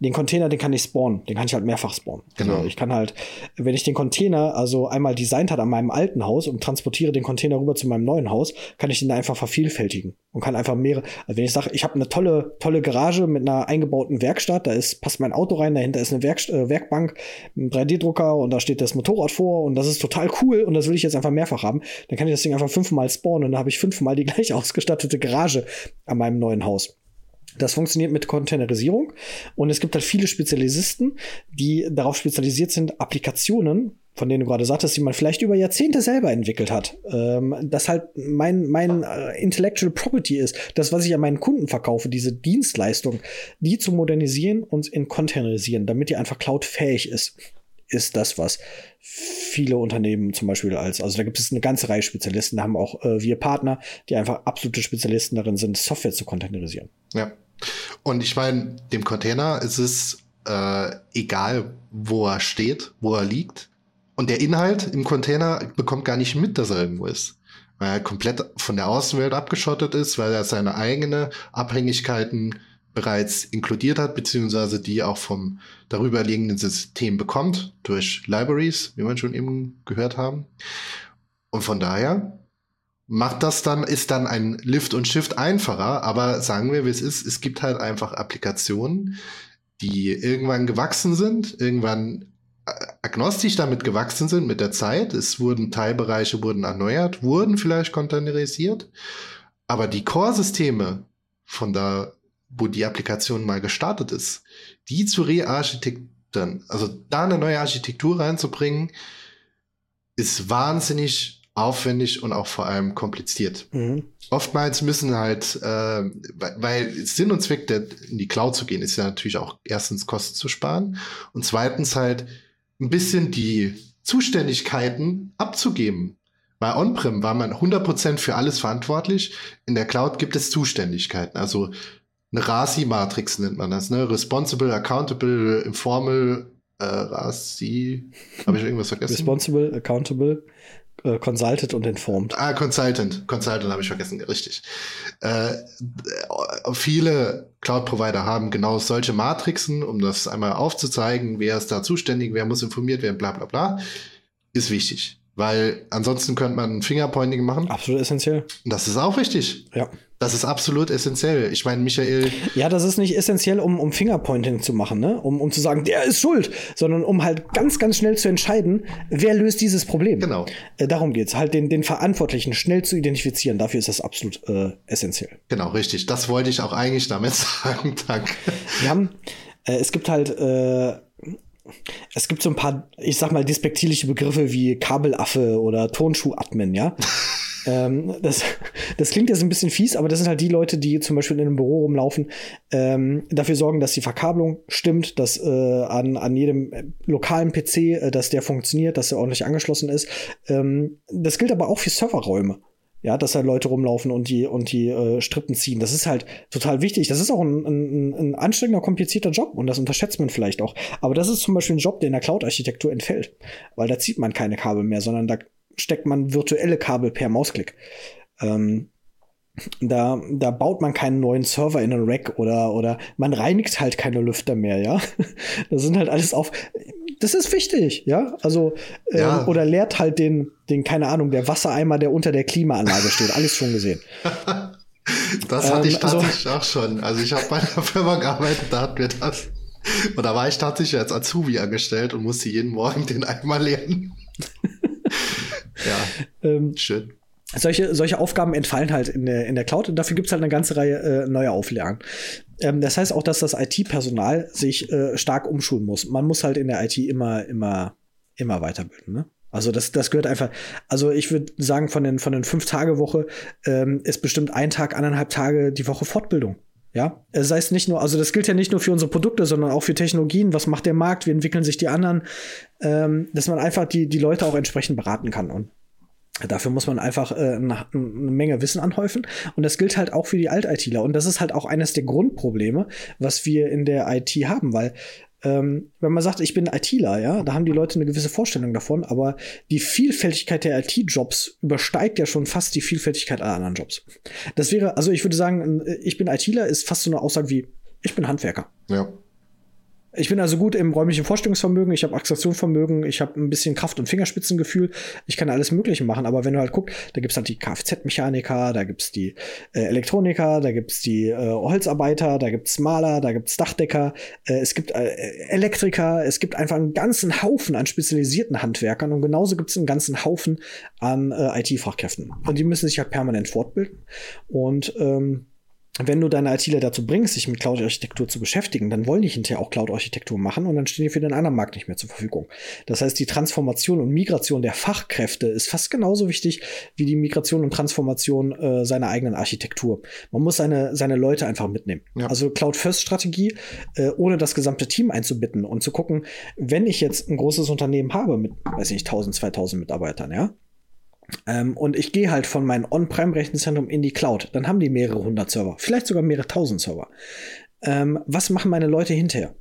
Den Container, den kann ich spawnen. Den kann ich halt mehrfach spawnen. Genau. Also ich kann halt, wenn ich den Container also einmal designt hat an meinem alten Haus und transportiere den Container rüber zu meinem neuen Haus, kann ich den einfach vervielfältigen und kann einfach mehrere. Also wenn ich sage, ich habe eine tolle, tolle Garage mit einer eingebauten Werkstatt, da ist, passt mein Auto rein, dahinter ist eine Werk, äh, Werkbank, ein 3D-Drucker und da steht das Motorrad vor und das ist total cool und das will ich jetzt einfach mehrfach haben, dann kann ich das Ding einfach fünfmal spawnen und dann habe ich fünfmal die gleich ausgestattete Garage an meinem neuen Haus. Das funktioniert mit Containerisierung und es gibt halt viele Spezialisten, die darauf spezialisiert sind, Applikationen, von denen du gerade sagtest, die man vielleicht über Jahrzehnte selber entwickelt hat. Ähm, das halt mein, mein äh, Intellectual Property ist, das, was ich an meinen Kunden verkaufe, diese Dienstleistung, die zu modernisieren und in containerisieren, damit die einfach cloudfähig ist, ist das, was viele Unternehmen zum Beispiel als, also da gibt es eine ganze Reihe Spezialisten, da haben auch äh, wir Partner, die einfach absolute Spezialisten darin sind, Software zu containerisieren. Ja. Und ich meine, dem Container ist es äh, egal, wo er steht, wo er liegt. Und der Inhalt im Container bekommt gar nicht mit, dass er irgendwo ist. Weil er komplett von der Außenwelt abgeschottet ist, weil er seine eigene Abhängigkeiten bereits inkludiert hat, beziehungsweise die auch vom darüber liegenden System bekommt, durch Libraries, wie wir schon eben gehört haben. Und von daher macht das dann, ist dann ein Lift und Shift einfacher, aber sagen wir, wie es ist, es gibt halt einfach Applikationen, die irgendwann gewachsen sind, irgendwann äh, agnostisch damit gewachsen sind mit der Zeit. Es wurden Teilbereiche wurden erneuert, wurden vielleicht containerisiert, aber die Core-Systeme von da, wo die Applikation mal gestartet ist, die zu rearchitektieren, also da eine neue Architektur reinzubringen, ist wahnsinnig aufwendig und auch vor allem kompliziert. Mhm. Oftmals müssen halt, äh, weil Sinn und Zweck, der, in die Cloud zu gehen, ist ja natürlich auch erstens Kosten zu sparen und zweitens halt ein bisschen die Zuständigkeiten abzugeben. Bei On-Prem war man 100% für alles verantwortlich. In der Cloud gibt es Zuständigkeiten. Also eine RASI-Matrix nennt man das, ne? Responsible, Accountable, Informal, äh, RASI. Habe ich irgendwas vergessen? Responsible, Accountable, äh, Consulted und Informed. Ah, Consultant. Consultant habe ich vergessen, richtig. Äh, viele Cloud-Provider haben genau solche Matrixen, um das einmal aufzuzeigen, wer ist da zuständig, wer muss informiert werden, bla bla bla. Ist wichtig. Weil ansonsten könnte man Fingerpointing machen. Absolut essentiell. Und das ist auch wichtig. Ja. Das ist absolut essentiell. Ich meine, Michael. Ja, das ist nicht essentiell, um, um Fingerpointing zu machen, ne? Um, um zu sagen, der ist schuld, sondern um halt ganz, ganz schnell zu entscheiden, wer löst dieses Problem. Genau. Äh, darum geht's. Halt den, den Verantwortlichen schnell zu identifizieren. Dafür ist das absolut äh, essentiell. Genau, richtig. Das wollte ich auch eigentlich damit sagen. Danke. Wir haben, äh, es gibt halt, äh, es gibt so ein paar, ich sag mal, despektierliche Begriffe wie Kabelaffe oder Tonschuh-Admin, ja. ähm, das, das klingt jetzt ein bisschen fies, aber das sind halt die Leute, die zum Beispiel in einem Büro rumlaufen, ähm, dafür sorgen, dass die Verkabelung stimmt, dass äh, an, an jedem äh, lokalen PC, äh, dass der funktioniert, dass er ordentlich angeschlossen ist. Ähm, das gilt aber auch für Serverräume ja, dass da Leute rumlaufen und die und die äh, Strippen ziehen. Das ist halt total wichtig. Das ist auch ein, ein, ein anstrengender, komplizierter Job und das unterschätzt man vielleicht auch. Aber das ist zum Beispiel ein Job, der in der Cloud-Architektur entfällt, weil da zieht man keine Kabel mehr, sondern da steckt man virtuelle Kabel per Mausklick. Ähm, da, da baut man keinen neuen Server in einen Rack oder, oder man reinigt halt keine Lüfter mehr, ja. Das sind halt alles auf. Das ist wichtig, ja. Also, ähm, ja. oder leert halt den, den, keine Ahnung, der Wassereimer, der unter der Klimaanlage steht. Alles schon gesehen. das hatte ich ähm, also tatsächlich also, auch schon. Also ich habe bei einer Firma gearbeitet, da hatten wir das. Und da war ich tatsächlich als Azubi angestellt und musste jeden Morgen den Eimer leeren. ja, ähm, schön solche, solche Aufgaben entfallen halt in der, in der Cloud und dafür gibt es halt eine ganze Reihe äh, neuer Auflagen. Ähm, das heißt auch, dass das IT-Personal sich äh, stark umschulen muss. Man muss halt in der IT immer, immer, immer weiterbilden. Ne? Also das, das gehört einfach. Also ich würde sagen, von den, von den fünf Tage Woche ähm, ist bestimmt ein Tag, anderthalb Tage die Woche Fortbildung. Ja, es heißt nicht nur, also das gilt ja nicht nur für unsere Produkte, sondern auch für Technologien. Was macht der Markt? Wie entwickeln sich die anderen? Ähm, dass man einfach die, die Leute auch entsprechend beraten kann. Und Dafür muss man einfach äh, eine, Menge Wissen anhäufen. Und das gilt halt auch für die Alt-ITler. Und das ist halt auch eines der Grundprobleme, was wir in der IT haben, weil ähm, wenn man sagt, ich bin ITler, ja, da haben die Leute eine gewisse Vorstellung davon, aber die Vielfältigkeit der IT-Jobs übersteigt ja schon fast die Vielfältigkeit aller anderen Jobs. Das wäre, also ich würde sagen, ich bin ITler ist fast so eine Aussage wie, ich bin Handwerker. Ja. Ich bin also gut im räumlichen Vorstellungsvermögen, ich habe Abstraktionsvermögen, ich habe ein bisschen Kraft- und Fingerspitzengefühl, ich kann alles Mögliche machen, aber wenn du halt guckst, da gibt's halt die Kfz-Mechaniker, da gibt's die äh, Elektroniker, da gibt's die äh, Holzarbeiter, da gibt's Maler, da gibt's Dachdecker, äh, es gibt äh, Elektriker, es gibt einfach einen ganzen Haufen an spezialisierten Handwerkern und genauso gibt's einen ganzen Haufen an äh, IT-Fachkräften. Und die müssen sich halt permanent fortbilden. Und ähm, wenn du deine ITler dazu bringst, sich mit Cloud-Architektur zu beschäftigen, dann wollen die hinterher auch Cloud-Architektur machen und dann stehen die für den anderen Markt nicht mehr zur Verfügung. Das heißt, die Transformation und Migration der Fachkräfte ist fast genauso wichtig wie die Migration und Transformation äh, seiner eigenen Architektur. Man muss seine, seine Leute einfach mitnehmen. Ja. Also Cloud-First-Strategie, äh, ohne das gesamte Team einzubitten und zu gucken, wenn ich jetzt ein großes Unternehmen habe mit, weiß ich nicht, 1000, 2000 Mitarbeitern, ja, ähm, und ich gehe halt von meinem On-Prem-Rechenzentrum in die Cloud. Dann haben die mehrere hundert Server, vielleicht sogar mehrere tausend Server. Ähm, was machen meine Leute hinterher?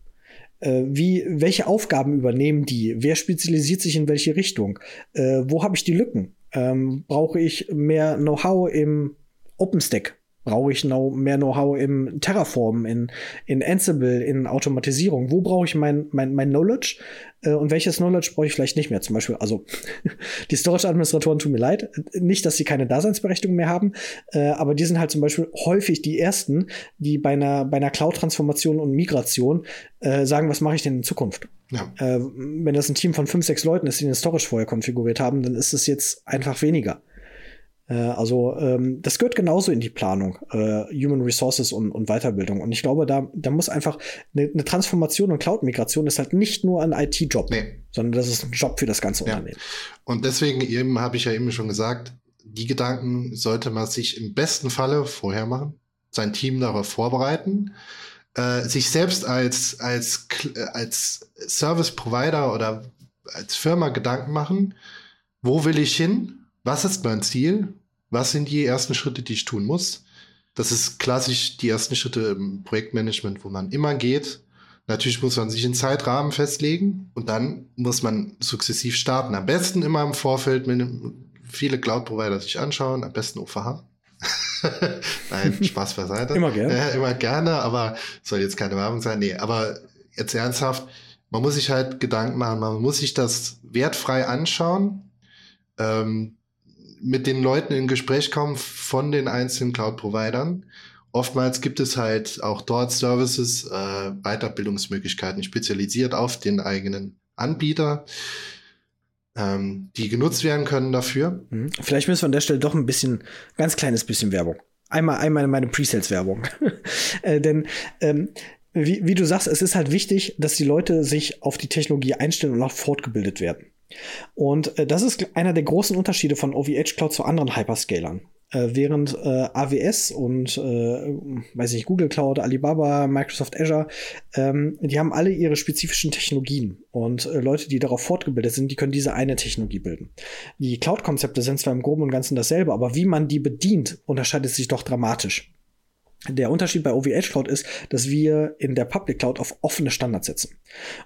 Äh, wie, welche Aufgaben übernehmen die? Wer spezialisiert sich in welche Richtung? Äh, wo habe ich die Lücken? Ähm, brauche ich mehr Know-how im OpenStack? Brauche ich noch mehr Know-how im Terraform, in, in Ansible, in Automatisierung? Wo brauche ich mein, mein, mein Knowledge? Äh, und welches Knowledge brauche ich vielleicht nicht mehr? Zum Beispiel, also die Storage-Administratoren tun mir leid. Nicht, dass sie keine Daseinsberechtigung mehr haben, äh, aber die sind halt zum Beispiel häufig die ersten, die bei einer, bei einer Cloud-Transformation und Migration äh, sagen, was mache ich denn in Zukunft? Ja. Wenn das ein Team von fünf, sechs Leuten ist, die den Storage vorher konfiguriert haben, dann ist es jetzt einfach weniger. Äh, also ähm, das gehört genauso in die Planung, äh, Human Resources und, und Weiterbildung. Und ich glaube, da, da muss einfach eine, eine Transformation und Cloud-Migration ist halt nicht nur ein IT-Job, nee. sondern das ist ein Job für das ganze ja. Unternehmen. Und deswegen eben habe ich ja eben schon gesagt, die Gedanken sollte man sich im besten Falle vorher machen, sein Team darauf vorbereiten, äh, sich selbst als, als, als Service Provider oder als Firma Gedanken machen, wo will ich hin? Was ist mein Ziel? Was sind die ersten Schritte, die ich tun muss? Das ist klassisch die ersten Schritte im Projektmanagement, wo man immer geht. Natürlich muss man sich einen Zeitrahmen festlegen und dann muss man sukzessiv starten. Am besten immer im Vorfeld mit viele Cloud-Provider sich anschauen, am besten OVH. Nein, Spaß beiseite. immer gerne. Ja, immer gerne, aber soll jetzt keine Werbung sein. Nee, aber jetzt ernsthaft, man muss sich halt Gedanken machen, man muss sich das wertfrei anschauen. Ähm, mit den Leuten in Gespräch kommen von den einzelnen Cloud-Providern. Oftmals gibt es halt auch dort Services, äh, Weiterbildungsmöglichkeiten spezialisiert auf den eigenen Anbieter, ähm, die genutzt werden können dafür. Mhm. Vielleicht müssen wir an der Stelle doch ein bisschen, ganz kleines bisschen Werbung. Einmal, einmal meine Presales-Werbung. äh, denn ähm, wie, wie du sagst, es ist halt wichtig, dass die Leute sich auf die Technologie einstellen und auch fortgebildet werden. Und äh, das ist einer der großen Unterschiede von OVH Cloud zu anderen Hyperscalern. Äh, während äh, AWS und äh, weiß ich Google Cloud, Alibaba, Microsoft Azure, ähm, die haben alle ihre spezifischen Technologien und äh, Leute, die darauf fortgebildet sind, die können diese eine Technologie bilden. Die Cloud-Konzepte sind zwar im Groben und Ganzen dasselbe, aber wie man die bedient, unterscheidet sich doch dramatisch. Der Unterschied bei OVH Cloud ist, dass wir in der Public Cloud auf offene Standards setzen.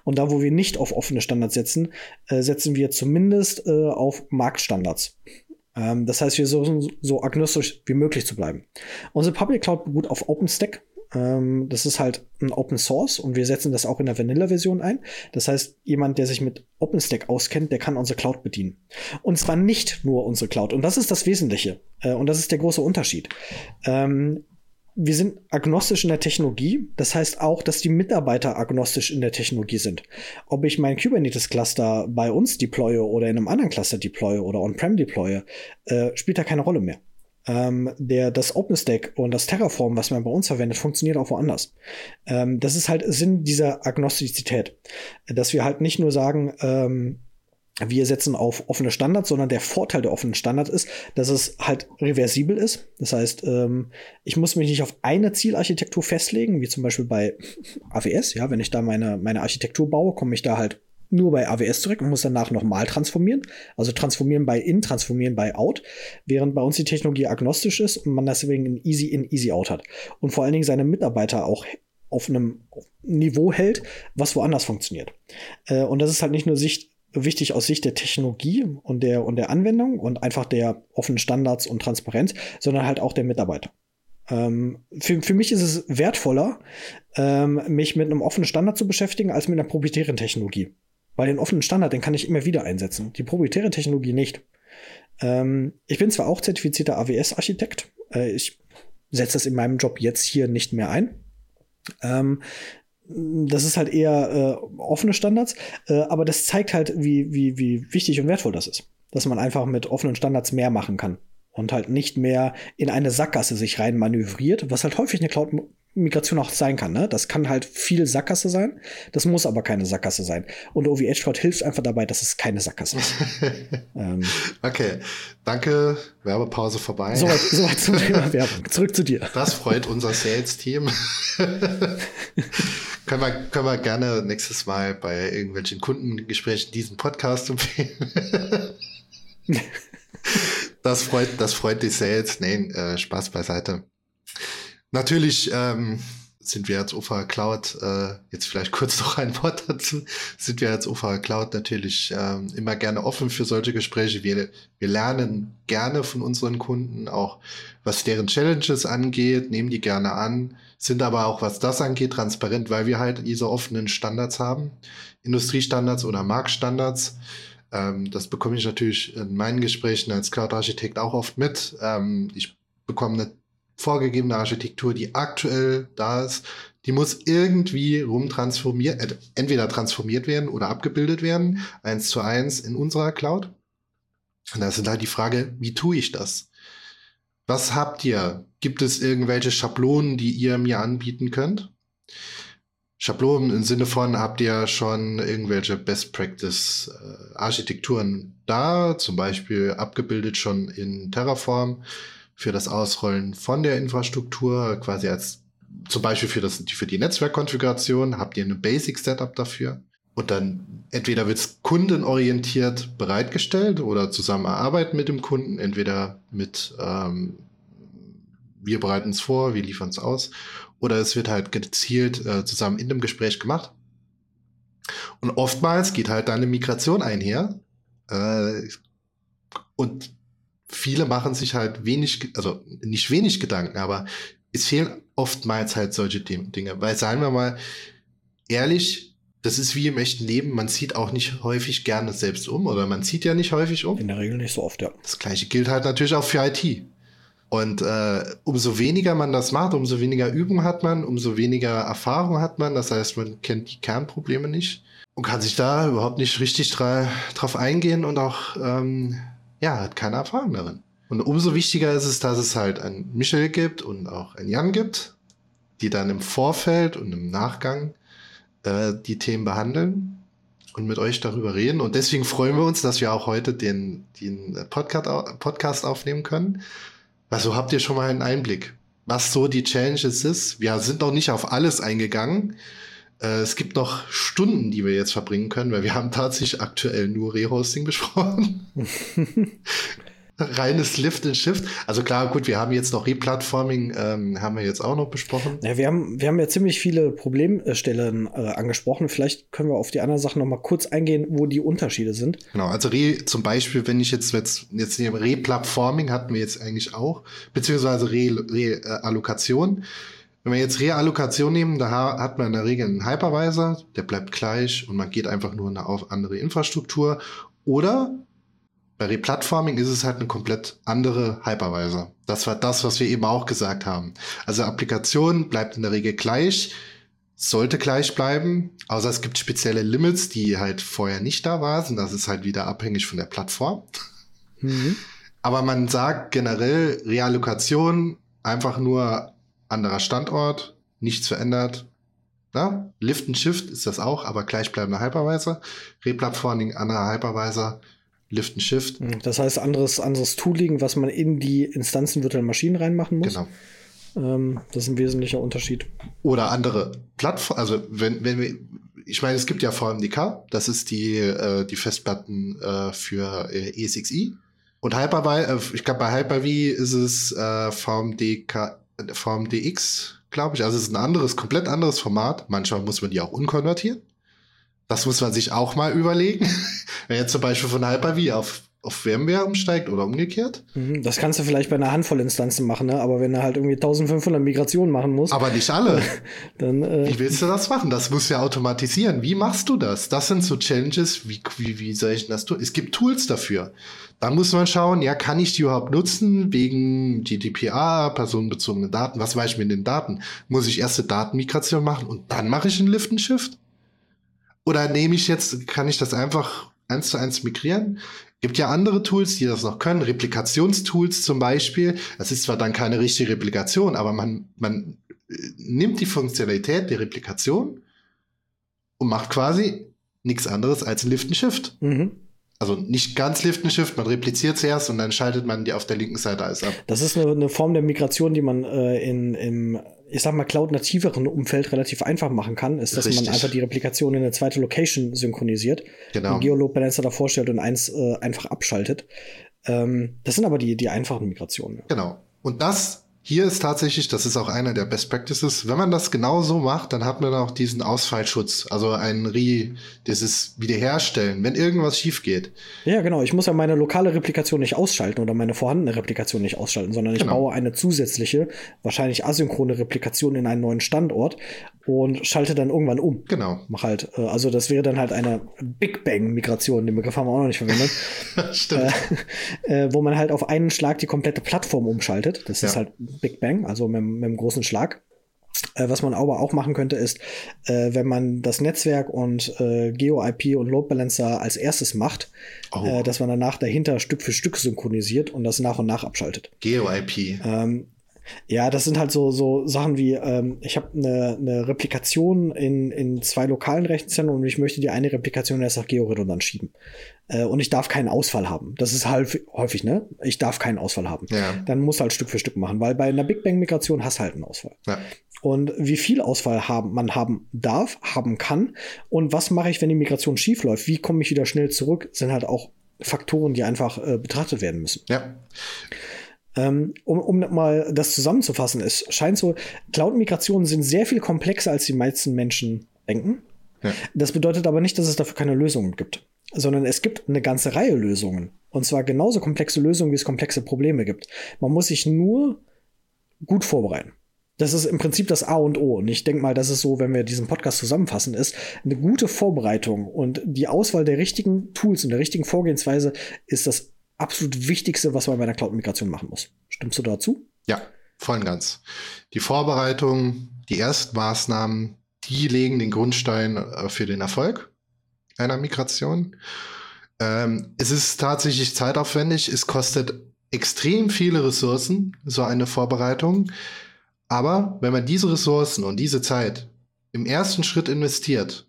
Und da, wo wir nicht auf offene Standards setzen, äh, setzen wir zumindest äh, auf Marktstandards. Ähm, das heißt, wir versuchen so agnostisch wie möglich zu bleiben. Unsere Public Cloud beruht auf OpenStack. Ähm, das ist halt ein Open Source und wir setzen das auch in der Vanilla-Version ein. Das heißt, jemand, der sich mit OpenStack auskennt, der kann unsere Cloud bedienen. Und zwar nicht nur unsere Cloud. Und das ist das Wesentliche. Äh, und das ist der große Unterschied. Ähm, wir sind agnostisch in der Technologie. Das heißt auch, dass die Mitarbeiter agnostisch in der Technologie sind. Ob ich mein Kubernetes-Cluster bei uns deploye oder in einem anderen Cluster deploye oder on-prem deploye, äh, spielt da keine Rolle mehr. Ähm, der, das OpenStack und das Terraform, was man bei uns verwendet, funktioniert auch woanders. Ähm, das ist halt Sinn dieser Agnostizität. Dass wir halt nicht nur sagen, ähm, wir setzen auf offene Standards, sondern der Vorteil der offenen Standards ist, dass es halt reversibel ist. Das heißt, ähm, ich muss mich nicht auf eine Zielarchitektur festlegen, wie zum Beispiel bei AWS. Ja, wenn ich da meine, meine Architektur baue, komme ich da halt nur bei AWS zurück und muss danach nochmal transformieren. Also transformieren bei in, transformieren bei out, während bei uns die Technologie agnostisch ist und man deswegen ein easy in, easy out hat. Und vor allen Dingen seine Mitarbeiter auch auf einem Niveau hält, was woanders funktioniert. Äh, und das ist halt nicht nur Sicht wichtig aus Sicht der Technologie und der, und der Anwendung und einfach der offenen Standards und Transparenz, sondern halt auch der Mitarbeiter. Ähm, für, für mich ist es wertvoller, ähm, mich mit einem offenen Standard zu beschäftigen, als mit einer proprietären Technologie. Weil den offenen Standard, den kann ich immer wieder einsetzen. Die proprietäre Technologie nicht. Ähm, ich bin zwar auch zertifizierter AWS-Architekt. Äh, ich setze das in meinem Job jetzt hier nicht mehr ein. Ähm, das ist halt eher äh, offene Standards, äh, aber das zeigt halt, wie, wie, wie wichtig und wertvoll das ist. Dass man einfach mit offenen Standards mehr machen kann und halt nicht mehr in eine Sackgasse sich rein manövriert, was halt häufig eine Cloud-Migration auch sein kann. Ne? Das kann halt viel Sackgasse sein, das muss aber keine Sackgasse sein. Und OVH Cloud hilft einfach dabei, dass es keine Sackgasse ist. ähm, okay, danke. Werbepause vorbei. Soweit, soweit zum Thema Werbung. Zurück zu dir. Das freut unser Sales-Team. können, wir, können wir gerne nächstes Mal bei irgendwelchen Kundengesprächen diesen Podcast empfehlen. das freut, das freut die Sales. Nein, äh, Spaß beiseite. Natürlich ähm, sind wir als OVH Cloud, äh, jetzt vielleicht kurz noch ein Wort dazu, sind wir als OVH Cloud natürlich äh, immer gerne offen für solche Gespräche. Wir, wir lernen gerne von unseren Kunden, auch was deren Challenges angeht, nehmen die gerne an, sind aber auch, was das angeht, transparent, weil wir halt diese offenen Standards haben, Industriestandards oder Marktstandards. Ähm, das bekomme ich natürlich in meinen Gesprächen als Cloud-Architekt auch oft mit. Ähm, ich bekomme vorgegebene Architektur, die aktuell da ist, die muss irgendwie rumtransformiert, äh, entweder transformiert werden oder abgebildet werden, eins zu eins in unserer Cloud. Und da ist halt die Frage, wie tue ich das? Was habt ihr? Gibt es irgendwelche Schablonen, die ihr mir anbieten könnt? Schablonen im Sinne von, habt ihr schon irgendwelche Best Practice äh, Architekturen da, zum Beispiel abgebildet schon in Terraform? Für das Ausrollen von der Infrastruktur, quasi als zum Beispiel für, das, für die Netzwerkkonfiguration, habt ihr eine Basic-Setup dafür. Und dann entweder wird es kundenorientiert bereitgestellt oder zusammenarbeiten mit dem Kunden, entweder mit ähm, wir bereiten es vor, wir liefern es aus, oder es wird halt gezielt äh, zusammen in dem Gespräch gemacht. Und oftmals geht halt eine Migration einher. Äh, und viele machen sich halt wenig, also nicht wenig Gedanken, aber es fehlen oftmals halt solche Dinge. Weil, sagen wir mal, ehrlich, das ist wie im echten Leben, man zieht auch nicht häufig gerne selbst um oder man zieht ja nicht häufig um. In der Regel nicht so oft, ja. Das gleiche gilt halt natürlich auch für IT. Und äh, umso weniger man das macht, umso weniger Übung hat man, umso weniger Erfahrung hat man. Das heißt, man kennt die Kernprobleme nicht und kann sich da überhaupt nicht richtig dra drauf eingehen und auch ähm, ja, hat keine Erfahrung darin. Und umso wichtiger ist es, dass es halt ein Michel gibt und auch ein Jan gibt, die dann im Vorfeld und im Nachgang äh, die Themen behandeln und mit euch darüber reden. Und deswegen freuen wir uns, dass wir auch heute den, den Podcast, Podcast aufnehmen können. Also habt ihr schon mal einen Einblick, was so die Challenges ist. Wir sind noch nicht auf alles eingegangen. Äh, es gibt noch Stunden, die wir jetzt verbringen können, weil wir haben tatsächlich aktuell nur Rehosting besprochen. Reines Lift and Shift. Also klar, gut, wir haben jetzt noch Replatforming, ähm, haben wir jetzt auch noch besprochen. Ja, wir haben, wir haben ja ziemlich viele Problemstellen äh, angesprochen. Vielleicht können wir auf die anderen Sachen noch mal kurz eingehen, wo die Unterschiede sind. Genau, also Re, zum Beispiel, wenn ich jetzt, jetzt, jetzt nehme, Replatforming hatten wir jetzt eigentlich auch, beziehungsweise Reallokation. Re, äh, wenn wir jetzt Reallokation nehmen, da hat man in der Regel einen Hypervisor, der bleibt gleich und man geht einfach nur in eine andere Infrastruktur. Oder bei Replatforming ist es halt eine komplett andere Hypervisor. Das war das, was wir eben auch gesagt haben. Also Applikation bleibt in der Regel gleich, sollte gleich bleiben, außer es gibt spezielle Limits, die halt vorher nicht da waren. Das ist halt wieder abhängig von der Plattform. Mhm. Aber man sagt generell Reallokation einfach nur anderer Standort, nichts verändert. Na? Lift and Shift ist das auch, aber gleichbleibender Hypervisor. Replatforming, anderer Hypervisor, Lift and Shift. Hm, das heißt, anderes, anderes Tooling, was man in die Instanzen virtuellen Maschinen reinmachen muss. Genau. Ähm, das ist ein wesentlicher Unterschied. Oder andere Plattformen, also wenn, wenn wir, ich meine, es gibt ja VMDK, das ist die, äh, die Festplatten äh, für äh, ESXi. Und Hyper-V, äh, ich glaube, bei Hyper-V ist es äh, VMDK Form DX, glaube ich. Also es ist ein anderes, komplett anderes Format. Manchmal muss man die auch unkonvertieren. Das muss man sich auch mal überlegen. Wenn jetzt zum Beispiel von Hyper-V auf auf Firmware umsteigt oder umgekehrt. Mhm, das kannst du vielleicht bei einer Handvoll Instanzen machen, ne? aber wenn du halt irgendwie 1500 Migrationen machen musst. Aber nicht alle. dann, äh, wie willst du das machen? Das muss ja automatisieren. Wie machst du das? Das sind so Challenges. Wie, wie, wie soll ich das tun? Es gibt Tools dafür. Da muss man schauen, ja, kann ich die überhaupt nutzen wegen GDPR, personenbezogene Daten? Was weiß ich mit den Daten? Muss ich erste Datenmigration machen und dann mache ich einen Lift and Shift? Oder nehme ich jetzt, kann ich das einfach eins zu eins migrieren? Gibt ja andere Tools, die das noch können, Replikationstools zum Beispiel. Das ist zwar dann keine richtige Replikation, aber man, man äh, nimmt die Funktionalität der Replikation und macht quasi nichts anderes als ein Lift and Shift. Mhm. Also nicht ganz Lift and Shift, man repliziert zuerst und dann schaltet man die auf der linken Seite alles ab. Das ist eine, eine Form der Migration, die man äh, in, im ich sag mal, cloud-nativeren Umfeld relativ einfach machen kann, ist, dass Richtig. man einfach die Replikation in eine zweite Location synchronisiert, genau. einen Geoload Balancer davor stellt und eins äh, einfach abschaltet. Ähm, das sind aber die, die einfachen Migrationen. Genau. Und das hier ist tatsächlich, das ist auch einer der Best Practices, wenn man das genau so macht, dann hat man auch diesen Ausfallschutz, also ein Re, dieses Wiederherstellen, wenn irgendwas schief geht. Ja, genau. Ich muss ja meine lokale Replikation nicht ausschalten oder meine vorhandene Replikation nicht ausschalten, sondern ich genau. baue eine zusätzliche, wahrscheinlich asynchrone Replikation in einen neuen Standort und schalte dann irgendwann um. Genau. Mach halt, äh, also das wäre dann halt eine Big Bang-Migration, den Begriff haben wir auch noch nicht verwendet. Stimmt. Äh, äh, wo man halt auf einen Schlag die komplette Plattform umschaltet. Das ja. ist halt Big Bang, also mit, mit einem großen Schlag. Äh, was man aber auch machen könnte, ist, äh, wenn man das Netzwerk und äh, Geo-IP und Load Balancer als erstes macht, oh. Äh, dass man danach dahinter Stück für Stück synchronisiert und das nach und nach abschaltet. Geo-IP. Ähm, ja, das sind halt so, so Sachen wie, ähm, ich habe eine, eine Replikation in, in zwei lokalen Rechenzentren und ich möchte die eine Replikation erst nach Georedundant schieben. Äh, und ich darf keinen Ausfall haben. Das ist halt häufig, ne? Ich darf keinen Ausfall haben. Ja. Dann muss halt Stück für Stück machen, weil bei einer Big Bang-Migration hast du halt einen Ausfall. Ja. Und wie viel Ausfall haben, man haben darf, haben kann und was mache ich, wenn die Migration schief läuft? Wie komme ich wieder schnell zurück? Sind halt auch Faktoren, die einfach äh, betrachtet werden müssen. Ja. Ähm, um, um mal das zusammenzufassen, es scheint so, Cloud-Migrationen sind sehr viel komplexer, als die meisten Menschen denken. Ja. Das bedeutet aber nicht, dass es dafür keine Lösungen gibt, sondern es gibt eine ganze Reihe Lösungen. Und zwar genauso komplexe Lösungen, wie es komplexe Probleme gibt. Man muss sich nur gut vorbereiten. Das ist im Prinzip das A und O. Und ich denke mal, dass es so, wenn wir diesen Podcast zusammenfassen, ist eine gute Vorbereitung und die Auswahl der richtigen Tools und der richtigen Vorgehensweise ist das absolut Wichtigste, was man bei einer Cloud-Migration machen muss. Stimmst du dazu? Ja, voll und ganz. Die Vorbereitung, die ersten Maßnahmen, die legen den Grundstein äh, für den Erfolg einer Migration. Ähm, es ist tatsächlich zeitaufwendig, es kostet extrem viele Ressourcen, so eine Vorbereitung. Aber wenn man diese Ressourcen und diese Zeit im ersten Schritt investiert,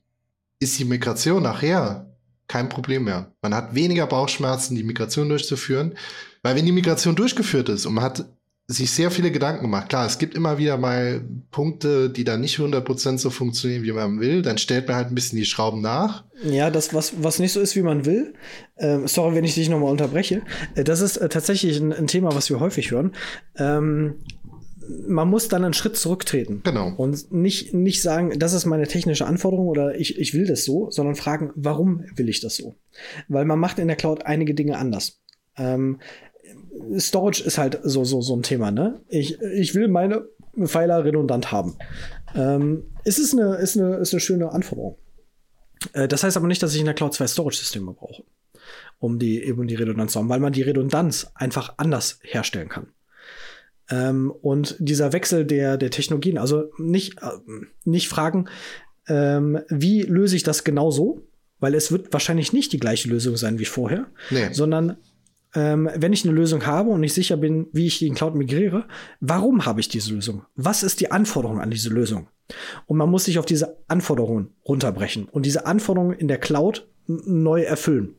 ist die Migration nachher kein Problem mehr. Man hat weniger Bauchschmerzen, die Migration durchzuführen. Weil wenn die Migration durchgeführt ist und man hat sich sehr viele Gedanken gemacht, klar, es gibt immer wieder mal Punkte, die dann nicht 100% so funktionieren, wie man will, dann stellt man halt ein bisschen die Schrauben nach. Ja, das, was, was nicht so ist, wie man will, äh, sorry, wenn ich dich nochmal unterbreche, äh, das ist äh, tatsächlich ein, ein, Thema, was wir häufig hören. Ähm, man muss dann einen Schritt zurücktreten. Genau. Und nicht, nicht sagen, das ist meine technische Anforderung oder ich, ich will das so, sondern fragen, warum will ich das so? Weil man macht in der Cloud einige Dinge anders. Ähm, Storage ist halt so, so, so ein Thema, ne? Ich, ich will meine Pfeiler redundant haben. Ähm, ist es eine, ist eine, ist eine schöne Anforderung. Äh, das heißt aber nicht, dass ich in der Cloud zwei Storage-Systeme brauche, um die, eben die Redundanz zu haben, weil man die Redundanz einfach anders herstellen kann. Ähm, und dieser Wechsel der, der Technologien, also nicht, äh, nicht fragen, ähm, wie löse ich das genau so? Weil es wird wahrscheinlich nicht die gleiche Lösung sein wie vorher, nee. sondern ähm, wenn ich eine Lösung habe und nicht sicher bin, wie ich die in Cloud migriere, warum habe ich diese Lösung? Was ist die Anforderung an diese Lösung? Und man muss sich auf diese Anforderungen runterbrechen und diese Anforderungen in der Cloud neu erfüllen.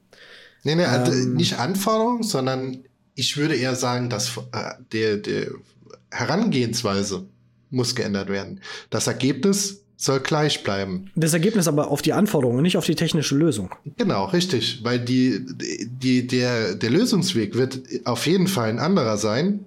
Nee, nee, also ähm, nicht Anforderungen, sondern ich würde eher sagen, dass äh, der, der Herangehensweise muss geändert werden. Das Ergebnis soll gleich bleiben. Das Ergebnis aber auf die Anforderungen, nicht auf die technische Lösung. Genau, richtig, weil die, die, der, der Lösungsweg wird auf jeden Fall ein anderer sein.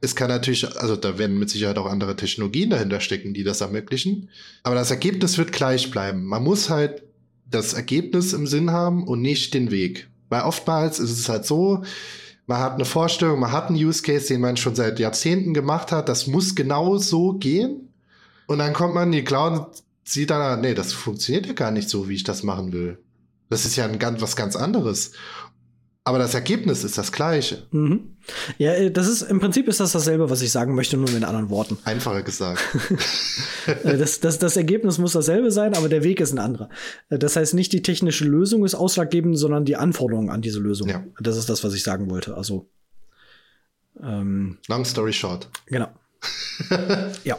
Es kann natürlich, also da werden mit Sicherheit auch andere Technologien dahinter stecken, die das ermöglichen. Aber das Ergebnis wird gleich bleiben. Man muss halt das Ergebnis im Sinn haben und nicht den Weg. Weil oftmals ist es halt so, man hat eine Vorstellung, man hat einen Use Case, den man schon seit Jahrzehnten gemacht hat. Das muss genau so gehen. Und dann kommt man in die Cloud und sieht dann, nee, das funktioniert ja gar nicht so, wie ich das machen will. Das ist ja ein ganz, was ganz anderes. Aber das Ergebnis ist das gleiche. Mhm. Ja, äh, das ist im Prinzip ist das dasselbe, was ich sagen möchte, nur mit anderen Worten. Einfacher gesagt. Äh, das, das, das Ergebnis muss dasselbe sein, aber der Weg ist ein anderer. Äh, das heißt, nicht die technische Lösung ist ausschlaggebend, sondern die Anforderungen an diese Lösung. Ja. Das ist das, was ich sagen wollte. Also ähm, Long story short. Genau. ja.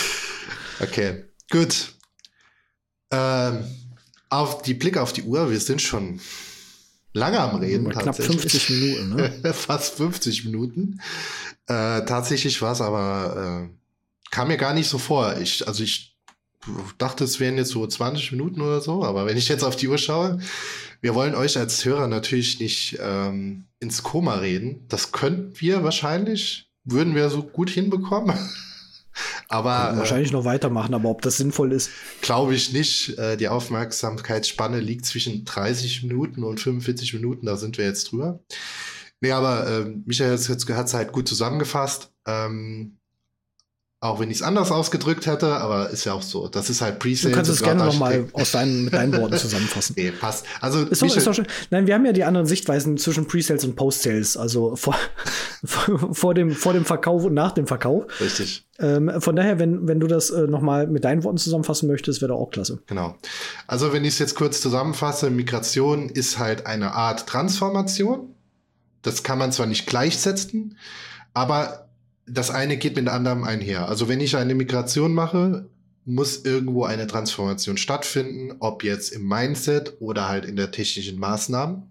okay, gut. Ähm, auf die Blick auf die Uhr, wir sind schon lange am Reden. Knapp 50 Minuten, ne? Fast 50 Minuten. Äh, tatsächlich war es aber, äh, kam mir gar nicht so vor. Ich, also ich dachte, es wären jetzt so 20 Minuten oder so, aber wenn ich jetzt auf die Uhr schaue, wir wollen euch als Hörer natürlich nicht ähm, ins Koma reden. Das könnten wir wahrscheinlich, würden wir so gut hinbekommen. aber äh, wahrscheinlich noch weitermachen, aber ob das sinnvoll ist, glaube ich nicht. Äh, die Aufmerksamkeitsspanne liegt zwischen 30 Minuten und 45 Minuten, da sind wir jetzt drüber. Nee, aber äh, Michael hat es halt gut zusammengefasst. Ähm, auch wenn ich es anders ausgedrückt hätte, aber ist ja auch so. Das ist halt Presale. Du kannst es gerne nochmal aus deinen, mit deinen Worten zusammenfassen. nee, passt. Also, ist doch, ist doch schön. Nein, wir haben ja die anderen Sichtweisen zwischen Presales und Post-Sales. Also vor, vor, dem, vor dem Verkauf und nach dem Verkauf. Richtig. Ähm, von daher, wenn, wenn du das äh, nochmal mit deinen Worten zusammenfassen möchtest, wäre doch auch klasse. Genau. Also, wenn ich es jetzt kurz zusammenfasse, Migration ist halt eine Art Transformation. Das kann man zwar nicht gleichsetzen, aber das eine geht mit dem anderen einher. Also wenn ich eine Migration mache, muss irgendwo eine Transformation stattfinden, ob jetzt im Mindset oder halt in der technischen Maßnahmen.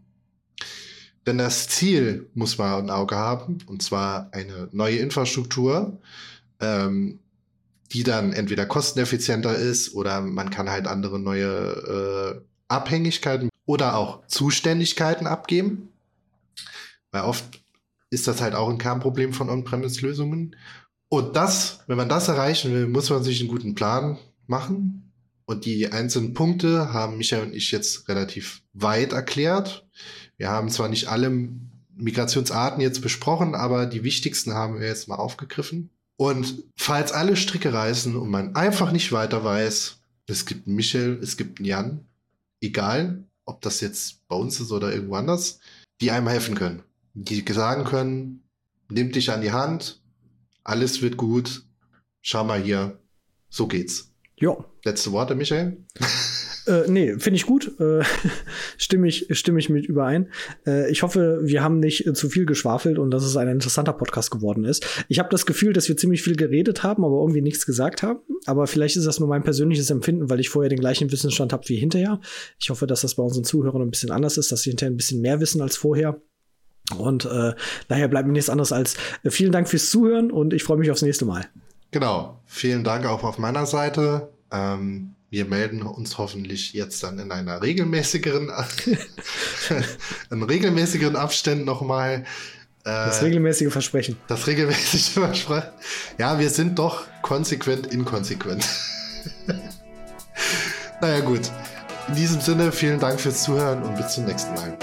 Denn das Ziel muss man im Auge haben, und zwar eine neue Infrastruktur, ähm, die dann entweder kosteneffizienter ist oder man kann halt andere neue äh, Abhängigkeiten oder auch Zuständigkeiten abgeben. Weil oft ist das halt auch ein Kernproblem von On-Premise-Lösungen. Und das, wenn man das erreichen will, muss man sich einen guten Plan machen. Und die einzelnen Punkte haben Michael und ich jetzt relativ weit erklärt. Wir haben zwar nicht alle Migrationsarten jetzt besprochen, aber die wichtigsten haben wir jetzt mal aufgegriffen. Und falls alle Stricke reißen und man einfach nicht weiter weiß, es gibt einen Michael, es gibt einen Jan, egal, ob das jetzt bei uns ist oder irgendwo anders, die einem helfen können die sagen können, nimm dich an die Hand, alles wird gut, schau mal hier, so geht's. Ja. Letzte Worte, Michael? Äh, nee, finde ich gut. Äh, stimme, ich, stimme ich mit überein. Äh, ich hoffe, wir haben nicht äh, zu viel geschwafelt und dass es ein interessanter Podcast geworden ist. Ich habe das Gefühl, dass wir ziemlich viel geredet haben, aber irgendwie nichts gesagt haben. Aber vielleicht ist das nur mein persönliches Empfinden, weil ich vorher den gleichen Wissensstand habe wie hinterher. Ich hoffe, dass das bei unseren Zuhörern ein bisschen anders ist, dass sie hinterher ein bisschen mehr wissen als vorher. Und äh, daher bleibt mir nichts anderes als äh, vielen Dank fürs Zuhören und ich freue mich aufs nächste Mal. Genau. Vielen Dank auch auf meiner Seite. Ähm, wir melden uns hoffentlich jetzt dann in einer regelmäßigeren, in regelmäßigeren Abständen nochmal. Äh, das regelmäßige Versprechen. Das regelmäßige Versprechen. Ja, wir sind doch konsequent inkonsequent. naja, gut. In diesem Sinne, vielen Dank fürs Zuhören und bis zum nächsten Mal.